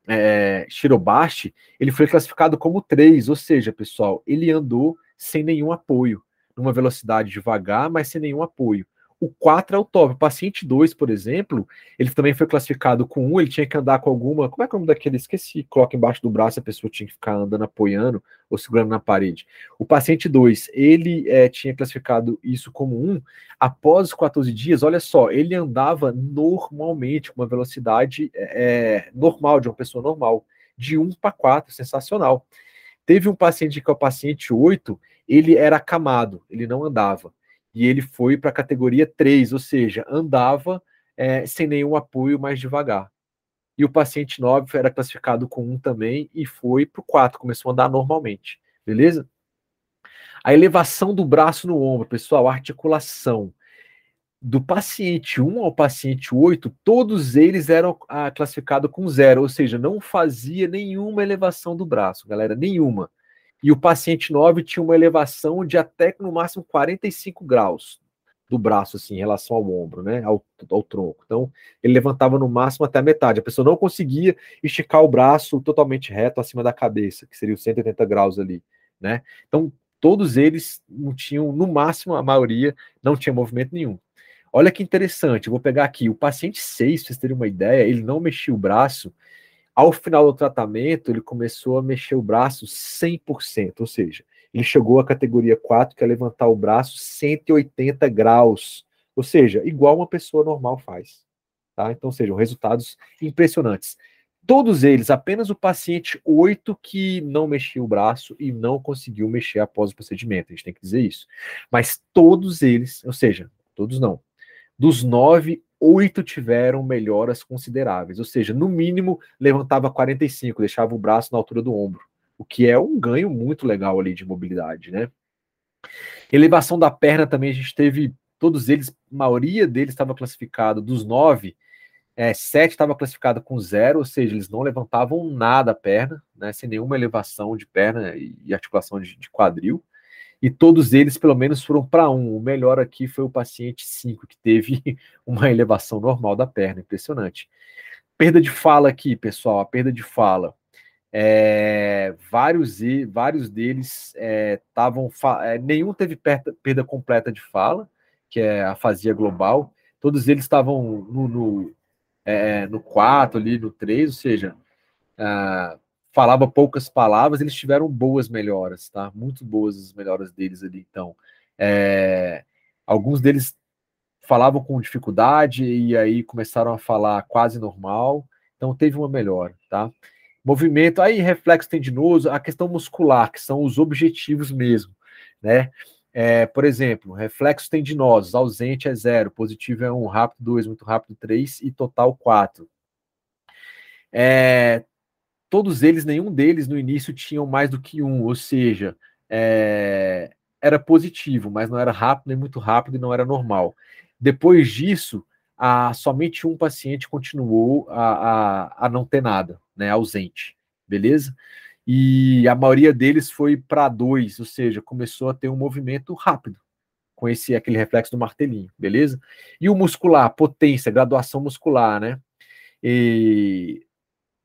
é, Shirobashi, ele foi classificado como 3, ou seja, pessoal, ele andou sem nenhum apoio, numa velocidade devagar, mas sem nenhum apoio. O 4 é o top. O paciente 2, por exemplo, ele também foi classificado com 1, ele tinha que andar com alguma. Como é que é o nome daquele? Esqueci. Coloca embaixo do braço, a pessoa tinha que ficar andando apoiando ou segurando na parede. O paciente 2, ele é, tinha classificado isso como 1. Após os 14 dias, olha só, ele andava normalmente, com uma velocidade é, normal, de uma pessoa normal, de 1 para 4, sensacional. Teve um paciente que é o paciente 8, ele era acamado, ele não andava e ele foi para a categoria 3, ou seja, andava é, sem nenhum apoio mais devagar. E o paciente 9 era classificado com 1 também e foi para o 4, começou a andar normalmente, beleza? A elevação do braço no ombro, pessoal, articulação. Do paciente 1 ao paciente 8, todos eles eram ah, classificados com zero, ou seja, não fazia nenhuma elevação do braço, galera, nenhuma e o paciente 9 tinha uma elevação de até no máximo 45 graus do braço, assim, em relação ao ombro, né, ao, ao tronco. Então, ele levantava no máximo até a metade. A pessoa não conseguia esticar o braço totalmente reto acima da cabeça, que seria os 180 graus ali, né. Então, todos eles não tinham, no máximo, a maioria não tinha movimento nenhum. Olha que interessante, vou pegar aqui, o paciente 6, para vocês terem uma ideia, ele não mexia o braço, ao final do tratamento, ele começou a mexer o braço 100%, ou seja, ele chegou à categoria 4, que é levantar o braço 180 graus, ou seja, igual uma pessoa normal faz. Tá? Então, sejam resultados impressionantes. Todos eles, apenas o paciente 8 que não mexia o braço e não conseguiu mexer após o procedimento, a gente tem que dizer isso. Mas todos eles, ou seja, todos não, dos nove, oito tiveram melhoras consideráveis, ou seja, no mínimo levantava 45, deixava o braço na altura do ombro, o que é um ganho muito legal ali de mobilidade, né? Elevação da perna também a gente teve, todos eles, a maioria deles estava classificado, dos nove, é, sete estava classificado com zero, ou seja, eles não levantavam nada a perna, né, sem nenhuma elevação de perna e articulação de, de quadril e todos eles, pelo menos, foram para um. O melhor aqui foi o paciente 5, que teve uma elevação normal da perna, impressionante. Perda de fala aqui, pessoal, a perda de fala. É, vários, vários deles estavam. É, é, nenhum teve perda, perda, completa de fala, que é a fazia global. Todos eles estavam no, no, é, no 4, ali, no 3, ou seja, ah, falava poucas palavras, eles tiveram boas melhoras, tá? Muito boas as melhoras deles ali. Então, é, alguns deles falavam com dificuldade e aí começaram a falar quase normal. Então, teve uma melhora, tá? Movimento, aí reflexo tendinoso, a questão muscular, que são os objetivos mesmo, né? É, por exemplo, reflexos tendinosos, ausente é zero, positivo é um, rápido dois, muito rápido três e total quatro. É, todos eles, nenhum deles no início tinham mais do que um, ou seja, é, era positivo, mas não era rápido, nem muito rápido e não era normal. Depois disso, a, somente um paciente continuou a, a, a não ter nada, né, ausente, beleza? E a maioria deles foi para dois, ou seja, começou a ter um movimento rápido, com esse aquele reflexo do martelinho, beleza? E o muscular, potência, graduação muscular, né? E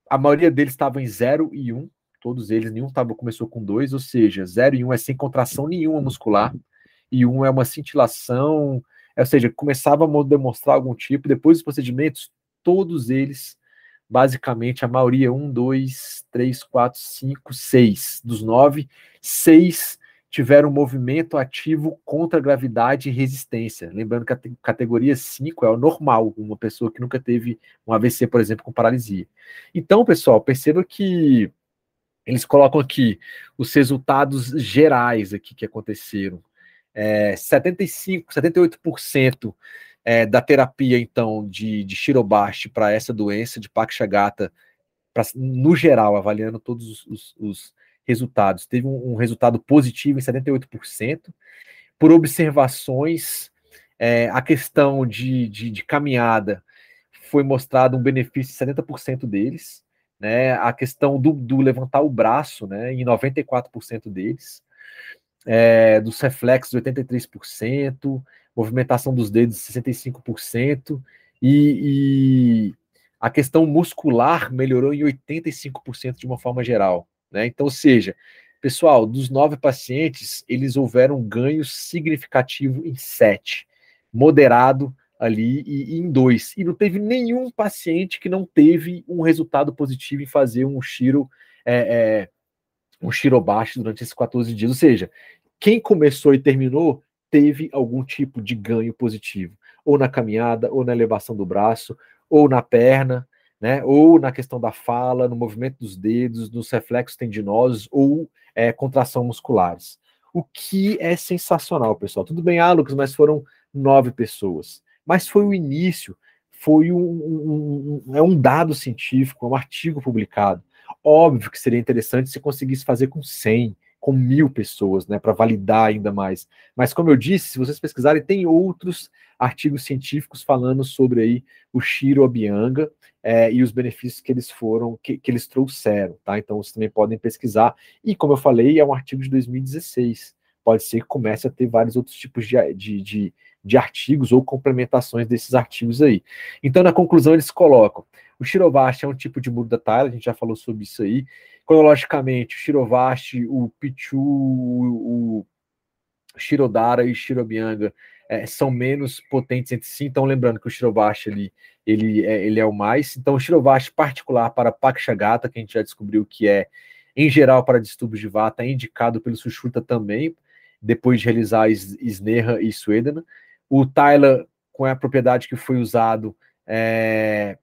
a maioria deles estava em 0 e 1, um, todos eles, nenhum tava, começou com 2, ou seja, 0 e 1 um é sem contração nenhuma muscular, e 1 um é uma cintilação, ou seja, começava a demonstrar algum tipo, depois dos procedimentos, todos eles, basicamente, a maioria, 1, 2, 3, 4, 5, 6, dos 9, 6 tiveram movimento ativo contra gravidade e resistência. Lembrando que a categoria 5 é o normal, uma pessoa que nunca teve um AVC, por exemplo, com paralisia. Então, pessoal, perceba que eles colocam aqui os resultados gerais aqui que aconteceram é, 75, 78% é, da terapia, então, de, de Shirobasti para essa doença de Pakshagata, pra, no geral, avaliando todos os, os resultados, teve um, um, resultado positivo em 78%. Por observações, é, a questão de, de, de, caminhada foi mostrado um benefício de 70% deles, né? A questão do, do levantar o braço, né? Em 94% deles é, dos reflexos 83%, movimentação dos dedos 65%, e, e a questão muscular melhorou em 85% de uma forma geral. Né? Então, ou seja, pessoal, dos nove pacientes, eles houveram um ganho significativo em sete, moderado ali e, e, em dois. E não teve nenhum paciente que não teve um resultado positivo em fazer um Shiro é, é, um Shirobashi durante esses 14 dias. Ou seja, quem começou e terminou teve algum tipo de ganho positivo, ou na caminhada, ou na elevação do braço, ou na perna, né? Ou na questão da fala, no movimento dos dedos, nos reflexos tendinosos ou é, contração musculares. O que é sensacional, pessoal. Tudo bem, ah, mas foram nove pessoas. Mas foi o início, foi um, um, um, é um dado científico, um artigo publicado. Óbvio que seria interessante se conseguisse fazer com 100, com mil pessoas, né, para validar ainda mais. Mas como eu disse, se vocês pesquisarem, tem outros artigos científicos falando sobre aí o Shiro Abianga é, e os benefícios que eles foram, que, que eles trouxeram, tá? Então vocês também podem pesquisar. E como eu falei, é um artigo de 2016. Pode ser que comece a ter vários outros tipos de, de, de, de artigos ou complementações desses artigos aí. Então, na conclusão, eles colocam o Shirovashi é um tipo de muro da a gente já falou sobre isso aí. Cronologicamente, o Shirovashi, o Pichu, o Shirodara e o Shirobianga é, são menos potentes entre si. Então, lembrando que o Shirovashi ele, ele, é, ele é o mais. Então, o Shirovashi particular para Pakshagata, que a gente já descobriu que é, em geral, para distúrbios de vata, é indicado pelo Sushruta também, depois de realizar Sneha e Swedana. O Tyler, com a propriedade que foi usado, é,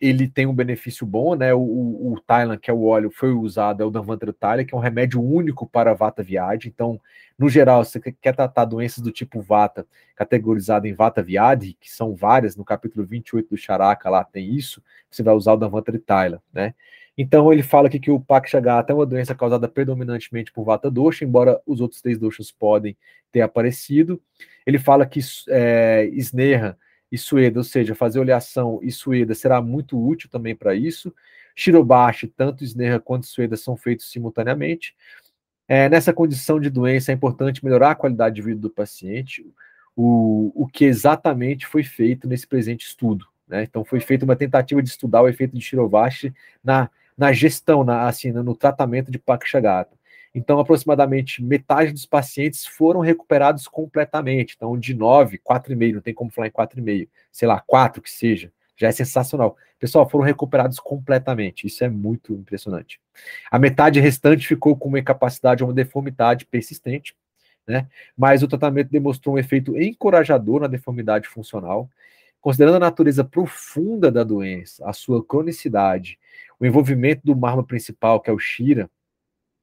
ele tem um benefício bom, né? O, o, o Thailand, que é o óleo, foi usado, é o Danvantara Thailand, que é um remédio único para Vata Viade. Então, no geral, se você quer tratar doenças do tipo Vata, categorizado em Vata Viade, que são várias, no capítulo 28 do Charaka lá tem isso, você vai usar o Danvantara Thailand, né? Então, ele fala aqui que o Pakshagata é uma doença causada predominantemente por Vata Dosha, embora os outros três doshas podem ter aparecido. Ele fala que é, Sneha e Sueda, ou seja, fazer oleação e Sueda será muito útil também para isso. Shirobashi, tanto Sneha quanto Sueda são feitos simultaneamente. É, nessa condição de doença é importante melhorar a qualidade de vida do paciente, o, o que exatamente foi feito nesse presente estudo. Né? Então, foi feita uma tentativa de estudar o efeito de Shirovashi na na gestão, na, assim, no tratamento de Pakshagata. Então, aproximadamente metade dos pacientes foram recuperados completamente. Então, de 9, 4,5, não tem como falar em 4,5, sei lá, 4 que seja, já é sensacional. Pessoal, foram recuperados completamente. Isso é muito impressionante. A metade restante ficou com uma incapacidade ou uma deformidade persistente, né? Mas o tratamento demonstrou um efeito encorajador na deformidade funcional. Considerando a natureza profunda da doença, a sua cronicidade, o envolvimento do mármore principal, que é o Shira,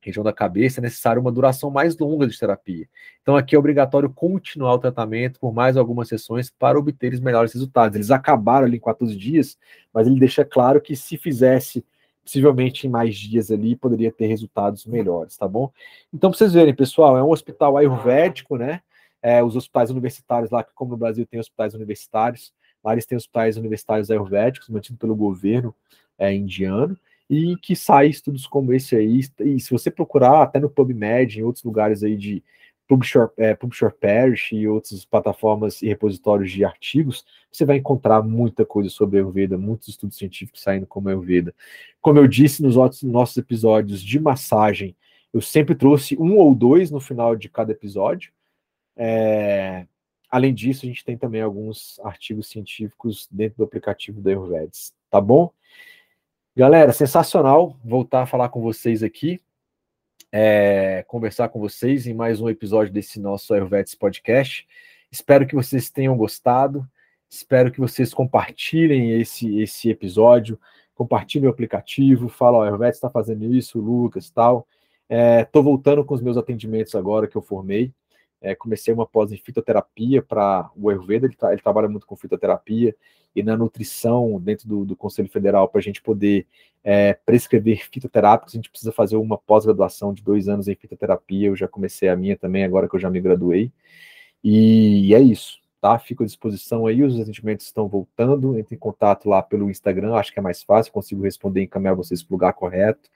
região da cabeça, é necessário uma duração mais longa de terapia. Então, aqui é obrigatório continuar o tratamento por mais algumas sessões para obter os melhores resultados. Eles acabaram ali em 14 dias, mas ele deixa claro que se fizesse possivelmente em mais dias ali, poderia ter resultados melhores, tá bom? Então, para vocês verem, pessoal, é um hospital ayurvédico, né? É, os hospitais universitários lá, como no Brasil tem hospitais universitários, lá eles têm hospitais universitários ayurvédicos, mantidos pelo governo é, indiano, e que sai estudos como esse aí, e se você procurar até no PubMed, em outros lugares aí de Publisher, é, Publisher Parish e outras plataformas e repositórios de artigos, você vai encontrar muita coisa sobre Ayurveda, muitos estudos científicos saindo como Ayurveda. Como eu disse nos outros, nossos episódios de massagem, eu sempre trouxe um ou dois no final de cada episódio. É, além disso, a gente tem também alguns artigos científicos dentro do aplicativo da Ayurvedes, tá bom? Galera, sensacional voltar a falar com vocês aqui é, conversar com vocês em mais um episódio desse nosso Ayurvedes Podcast. Espero que vocês tenham gostado, espero que vocês compartilhem esse, esse episódio, compartilhem o aplicativo, fala, o Ayurvedes está fazendo isso, o Lucas tal. Estou é, voltando com os meus atendimentos agora que eu formei. É, comecei uma pós em fitoterapia para o Ayurveda, ele, ele trabalha muito com fitoterapia, e na nutrição dentro do, do Conselho Federal para a gente poder é, prescrever fitoterápicos, a gente precisa fazer uma pós-graduação de dois anos em fitoterapia. Eu já comecei a minha também, agora que eu já me graduei. E é isso, tá? Fico à disposição aí, os atendimentos estão voltando. Entre em contato lá pelo Instagram, acho que é mais fácil, consigo responder e encaminhar vocês para o lugar correto,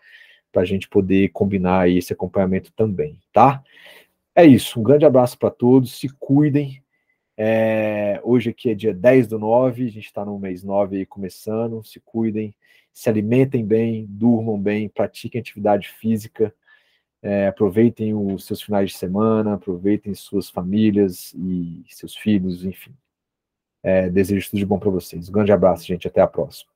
para a gente poder combinar esse acompanhamento também, tá? É isso, um grande abraço para todos, se cuidem, é, hoje aqui é dia 10 do 9, a gente está no mês 9 aí começando. Se cuidem, se alimentem bem, durmam bem, pratiquem atividade física, é, aproveitem os seus finais de semana, aproveitem suas famílias e seus filhos, enfim. É, desejo tudo de bom para vocês. Um grande abraço, gente. Até a próxima.